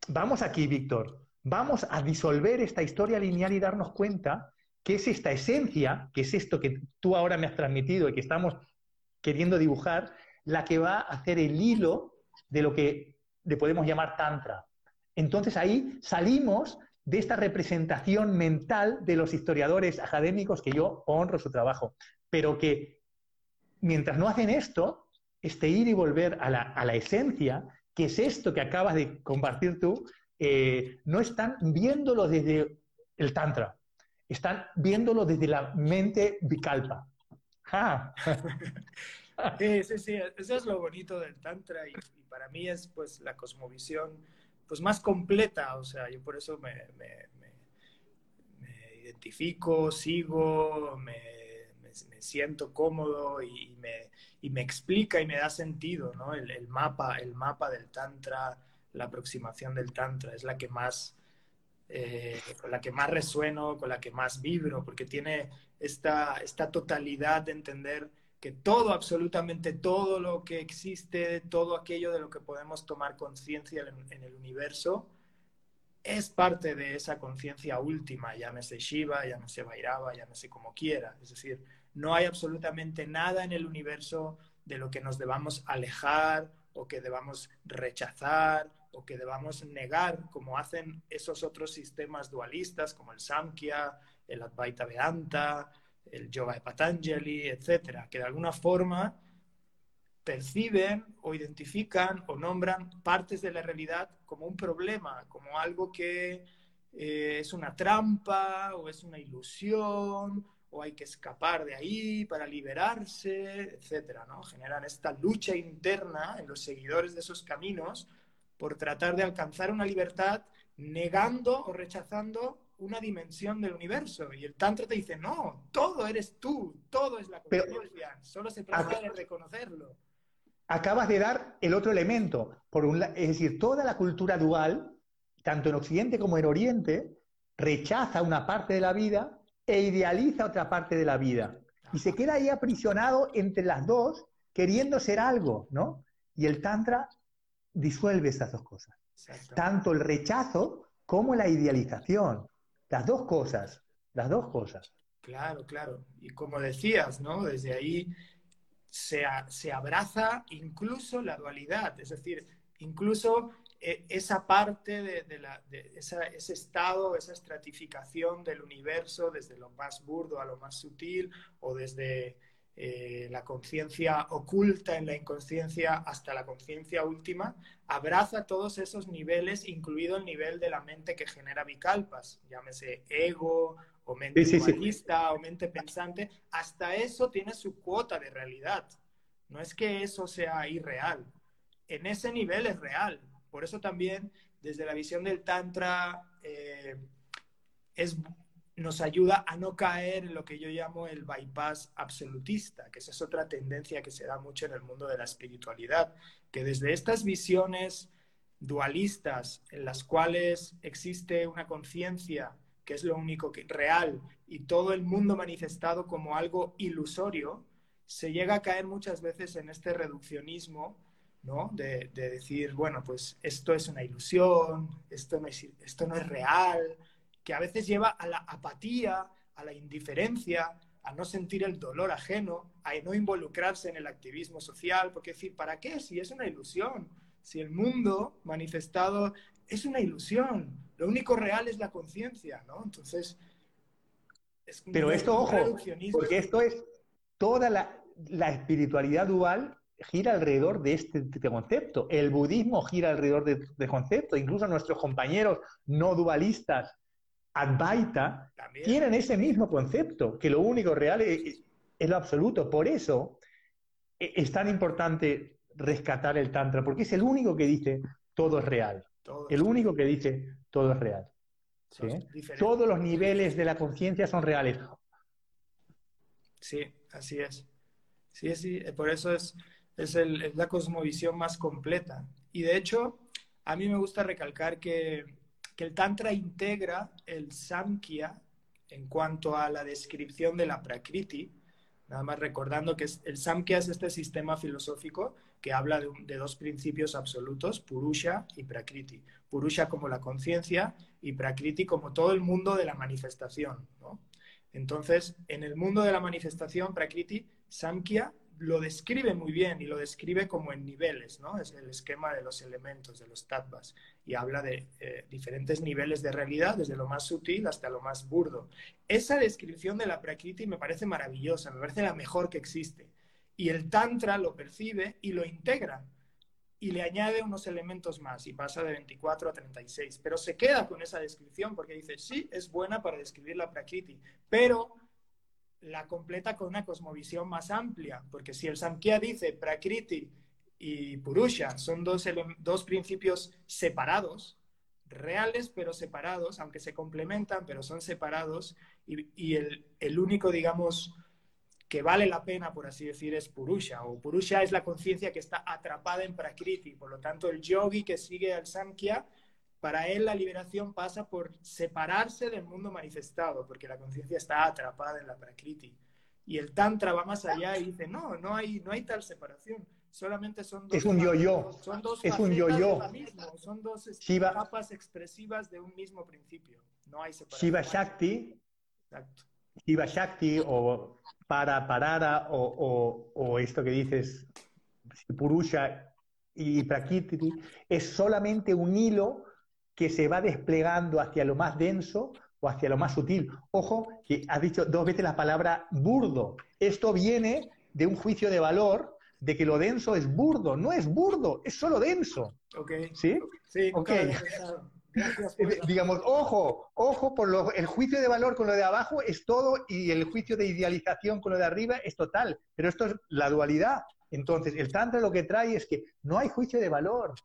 S1: vamos aquí, Víctor, vamos a disolver esta historia lineal y darnos cuenta que es esta esencia, que es esto que tú ahora me has transmitido y que estamos queriendo dibujar, la que va a hacer el hilo de lo que le podemos llamar tantra. Entonces ahí salimos de esta representación mental de los historiadores académicos que yo honro su trabajo, pero que mientras no hacen esto, este ir y volver a la, esencia, que es esto que acabas de compartir tú, eh, no están viéndolo desde el tantra, están viéndolo desde la mente bicalpa. *laughs*
S2: Sí, sí, sí, eso es lo bonito del Tantra y, para mí es pues la cosmovisión pues más completa, o sea, yo por eso me, identifico, sigo, me, siento cómodo y, me, me, explica y me da sentido, ¿no? El, mapa, el mapa del Tantra, la aproximación del Tantra es la que más... Eh, la que más resueno, con la que más vibro, porque tiene esta, esta totalidad de entender que todo, absolutamente todo lo que existe, todo aquello de lo que podemos tomar conciencia en, el universo, es parte de esa conciencia última, llámese Shiva, llámese Vairava, llámese como quiera. Es decir, no hay absolutamente nada en el universo de lo que nos debamos alejar o que debamos rechazar o que debamos negar, como hacen esos otros sistemas dualistas como el Samkhya, el Advaita Vedanta, el yoga de Patanjali, etcétera, que de alguna forma perciben o identifican o nombran partes de la realidad como un problema, como algo que eh, es una trampa o es una ilusión o hay que escapar de ahí para liberarse, etcétera, ¿no? Generan esta lucha interna en los seguidores de esos caminos por tratar de alcanzar una libertad negando o rechazando una dimensión del universo. Y el Tantra te dice, no, todo eres tú, todo es la conciencia, solo se trata de reconocerlo.
S1: Acabas de dar el otro elemento. Por un, es decir, toda la cultura dual, tanto en Occidente como en Oriente, rechaza una parte de la vida e idealiza otra parte de la vida. Y se queda ahí aprisionado entre las dos, queriendo ser algo, ¿no? Y el Tantra disuelve esas dos cosas. Tanto el rechazo como la idealización. Las dos cosas, las dos cosas.
S2: Claro, claro. Y como decías, ¿no? Desde ahí se, se abraza incluso la dualidad, es decir, incluso eh, esa parte de, la, de ese estado, esa estratificación del universo, desde lo más burdo a lo más sutil, o desde eh, la conciencia oculta en la inconsciencia hasta la conciencia última, abraza todos esos niveles, incluido el nivel de la mente que genera bicalpas, llámese ego o mente sí, o mente pensante, hasta eso tiene su cuota de realidad. No es que eso sea irreal, en ese nivel es real. Por eso también desde la visión del Tantra, eh, es, nos ayuda a no caer en lo que yo llamo el bypass absolutista, que esa es otra tendencia que se da mucho en el mundo de la espiritualidad, que desde estas visiones dualistas en las cuales existe una conciencia que es lo único que, real y todo el mundo manifestado como algo ilusorio, se llega a caer muchas veces en este reduccionismo, ¿no? De, decir, bueno, pues esto es una ilusión, esto no es, esto no es real, que a veces lleva a la apatía, a la indiferencia, a no sentir el dolor ajeno, a no involucrarse en el activismo social, porque decir, ¿para qué? Si es una ilusión, si el mundo manifestado es una ilusión, lo único real es la conciencia, ¿no? Entonces,
S1: es Pero esto, ojo, porque esto es toda la, espiritualidad dual gira alrededor de este, este, concepto. El budismo gira alrededor de este concepto. Incluso nuestros compañeros no dualistas, Advaita, tienen ese mismo concepto, que lo único real es, es lo absoluto. Por eso e, es tan importante rescatar el Tantra, porque es el único que dice todo es real. el único que dice todo es real. Todos los niveles de la conciencia son reales.
S2: Sí, así es. Sí, sí, por eso es, es, el, la cosmovisión más completa. Y de hecho, a mí me gusta recalcar que, que el Tantra integra el Samkhya en cuanto a la descripción de la Prakriti, Nada más recordando que el Samkhya es este sistema filosófico que habla de, dos principios absolutos, Purusha y Prakriti. Purusha como la conciencia y Prakriti como todo el mundo de la manifestación. Entonces, en el mundo de la manifestación, Prakriti, Samkhya lo describe muy bien y lo describe como en niveles, ¿no? Es el esquema de los elementos, de los tattvas, y habla de eh, diferentes niveles de realidad, desde lo más sutil hasta lo más burdo. Esa descripción de la Prakriti me parece maravillosa, me parece la mejor que existe. Y el Tantra lo percibe y lo integra y le añade unos elementos más y pasa de 24 a 36, pero se queda con esa descripción porque dice, sí, es buena para describir la Prakriti, pero la completa con una cosmovisión más amplia, porque si el Samkhya dice Prakriti y Purusha son dos, dos principios separados, reales pero separados, aunque se complementan, pero son separados, y, el, el, único, digamos, que vale la pena, por así decir, es Purusha, o Purusha es la conciencia que está atrapada en Prakriti, por lo tanto el yogi que sigue al Samkhya para él la liberación pasa por separarse del mundo manifestado, porque la conciencia está atrapada en la prakriti. Y el tantra va más allá y dice, no, no hay, no hay tal separación. Solamente son dos...
S1: Es un yo-yo.
S2: Son dos
S1: es un yo-yo.
S2: Son dos este, capas expresivas de un mismo principio. No hay separación.
S1: Shiva Shakti. Exacto. Shiva Shakti o para parara o, o esto que dices, Purusha y Prakriti, es solamente un hilo que se va desplegando hacia lo más denso o hacia lo más sutil. Ojo, que has dicho dos veces la palabra burdo. Esto viene de un juicio de valor de que lo denso es burdo. No es burdo, es solo denso. ¿Sí?
S2: Sí,
S1: ok. *laughs* Digamos, ojo, ojo, por el juicio de valor con lo de abajo es todo y el juicio de idealización con lo de arriba es total. Pero esto es la dualidad. Entonces, el Tantra lo que trae es que no hay juicio de valor,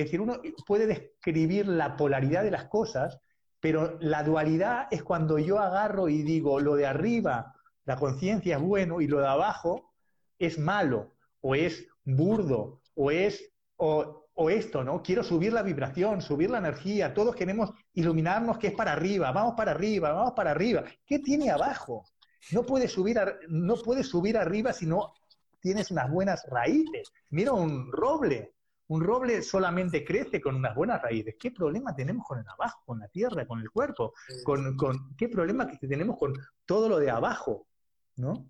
S1: es decir, uno puede describir la polaridad de las cosas, pero la dualidad es cuando yo agarro y digo, lo de arriba, la conciencia es bueno, y lo de abajo es malo, o es burdo, o es, o, esto, ¿no? Quiero subir la vibración, subir la energía, todos queremos iluminarnos que es para arriba, vamos para arriba, vamos para arriba. ¿Qué tiene abajo? No puedes subir, no puedes subir arriba si no tienes unas buenas raíces. Mira un roble, un roble solamente crece con unas buenas raíces. ¿Qué problema tenemos con el abajo, con la tierra, con el cuerpo? Con, ¿Qué problema que tenemos con todo lo de abajo? ¿No?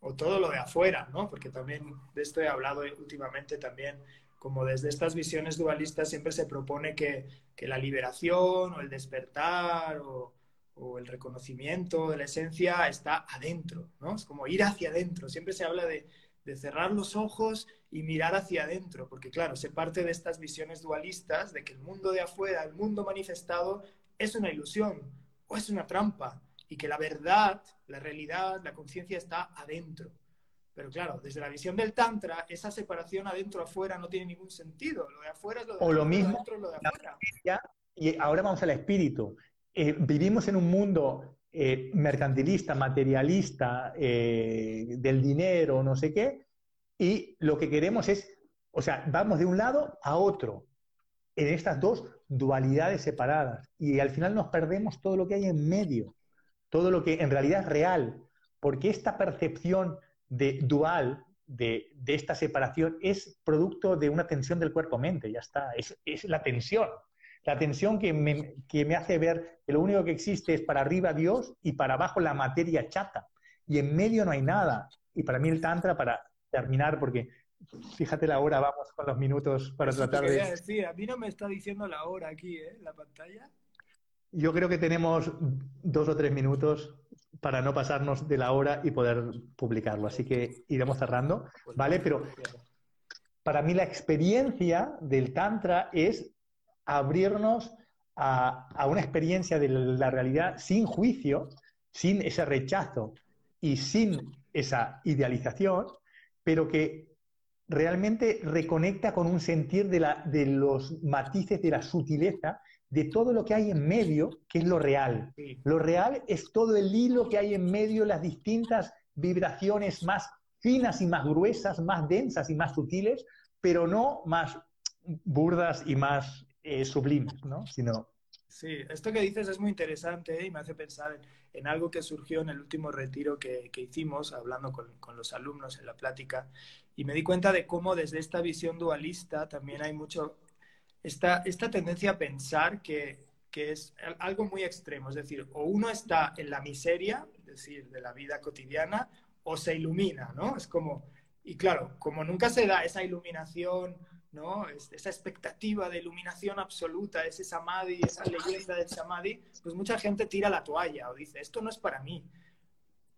S2: O todo lo de afuera, ¿no? Porque también de esto he hablado últimamente también, como desde estas visiones dualistas siempre se propone que, la liberación o el despertar o, o el reconocimiento de la esencia está adentro, ¿no? Es como ir hacia adentro. Siempre se habla de, de cerrar los ojos y mirar hacia adentro, porque claro, se parte de estas visiones dualistas de que el mundo de afuera, el mundo manifestado, es una ilusión o es una trampa y que la verdad, la realidad, la conciencia está adentro. Pero claro, desde la visión del Tantra, esa separación adentro-afuera no tiene ningún sentido. Lo de afuera es lo de
S1: O lo mismo,
S2: adentro es lo de afuera.
S1: Y ahora vamos al espíritu. Eh, vivimos en un mundo eh, mercantilista, materialista, eh, del dinero, no sé qué, y lo que queremos es, o sea, vamos de un lado a otro, en estas dos dualidades separadas, y al final nos perdemos todo lo que hay en medio, todo lo que en realidad es real, porque esta percepción de dual, de, esta separación, es producto de una tensión del cuerpo-mente, ya está, es, es la tensión. La tensión que me, que me hace ver que lo único que existe es para arriba Dios y para abajo la materia chata. Y en medio no hay nada. Y para mí el Tantra, para terminar, porque fíjate la hora, vamos con los minutos para tratar de...
S2: Decir, a mí no me está diciendo la hora aquí, ¿eh? La pantalla.
S1: Yo creo que tenemos dos o tres minutos para no pasarnos de la hora y poder publicarlo. Así que iremos cerrando, pues ¿vale? Pero para mí la experiencia del Tantra es abrirnos a, una experiencia de la realidad sin juicio, sin ese rechazo y sin esa idealización, pero que realmente reconecta con un sentir de, la, de los matices, de la sutileza, de todo lo que hay en medio, que es lo real. Lo real es todo el hilo que hay en medio, las distintas vibraciones más finas y más gruesas, más densas y más sutiles, pero no más burdas y más eh, sublimes, ¿no? Sino...
S2: Sí, esto que dices es muy interesante ¿eh? y me hace pensar en, algo que surgió en el último retiro que, hicimos, hablando con, los alumnos en la plática, y me di cuenta de cómo desde esta visión dualista también hay mucho, esta, esta tendencia a pensar que, que es algo muy extremo, es decir, o uno está en la miseria, es decir, de la vida cotidiana, o se ilumina, ¿no? Es como, y claro, como nunca se da esa iluminación ¿no? Esa expectativa de iluminación absoluta, ese samadhi, esa leyenda del samadhi, pues mucha gente tira la toalla o dice, esto no es para mí.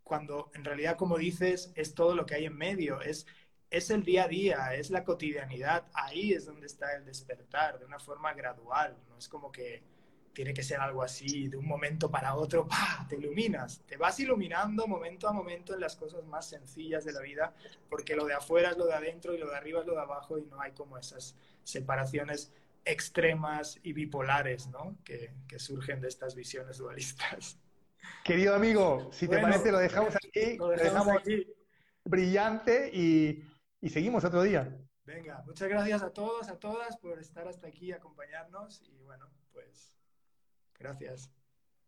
S2: Cuando en realidad, como dices, es todo lo que hay en medio, es, es el día a día, es la cotidianidad, ahí es donde está el despertar, de una forma gradual, no es como que tiene que ser algo así, de un momento para otro, *laughs* te iluminas, te vas iluminando momento a momento en las cosas más sencillas de la vida, porque lo de afuera es lo de adentro y lo de arriba es lo de abajo y no hay como esas separaciones extremas y bipolares, ¿no? Que, surgen de estas visiones dualistas.
S1: Querido amigo, si te parece lo dejamos aquí, lo dejamos, aquí. brillante y, y seguimos otro día.
S2: Venga, muchas gracias a todos, a todas por estar hasta aquí, acompañarnos y bueno, pues Gracias.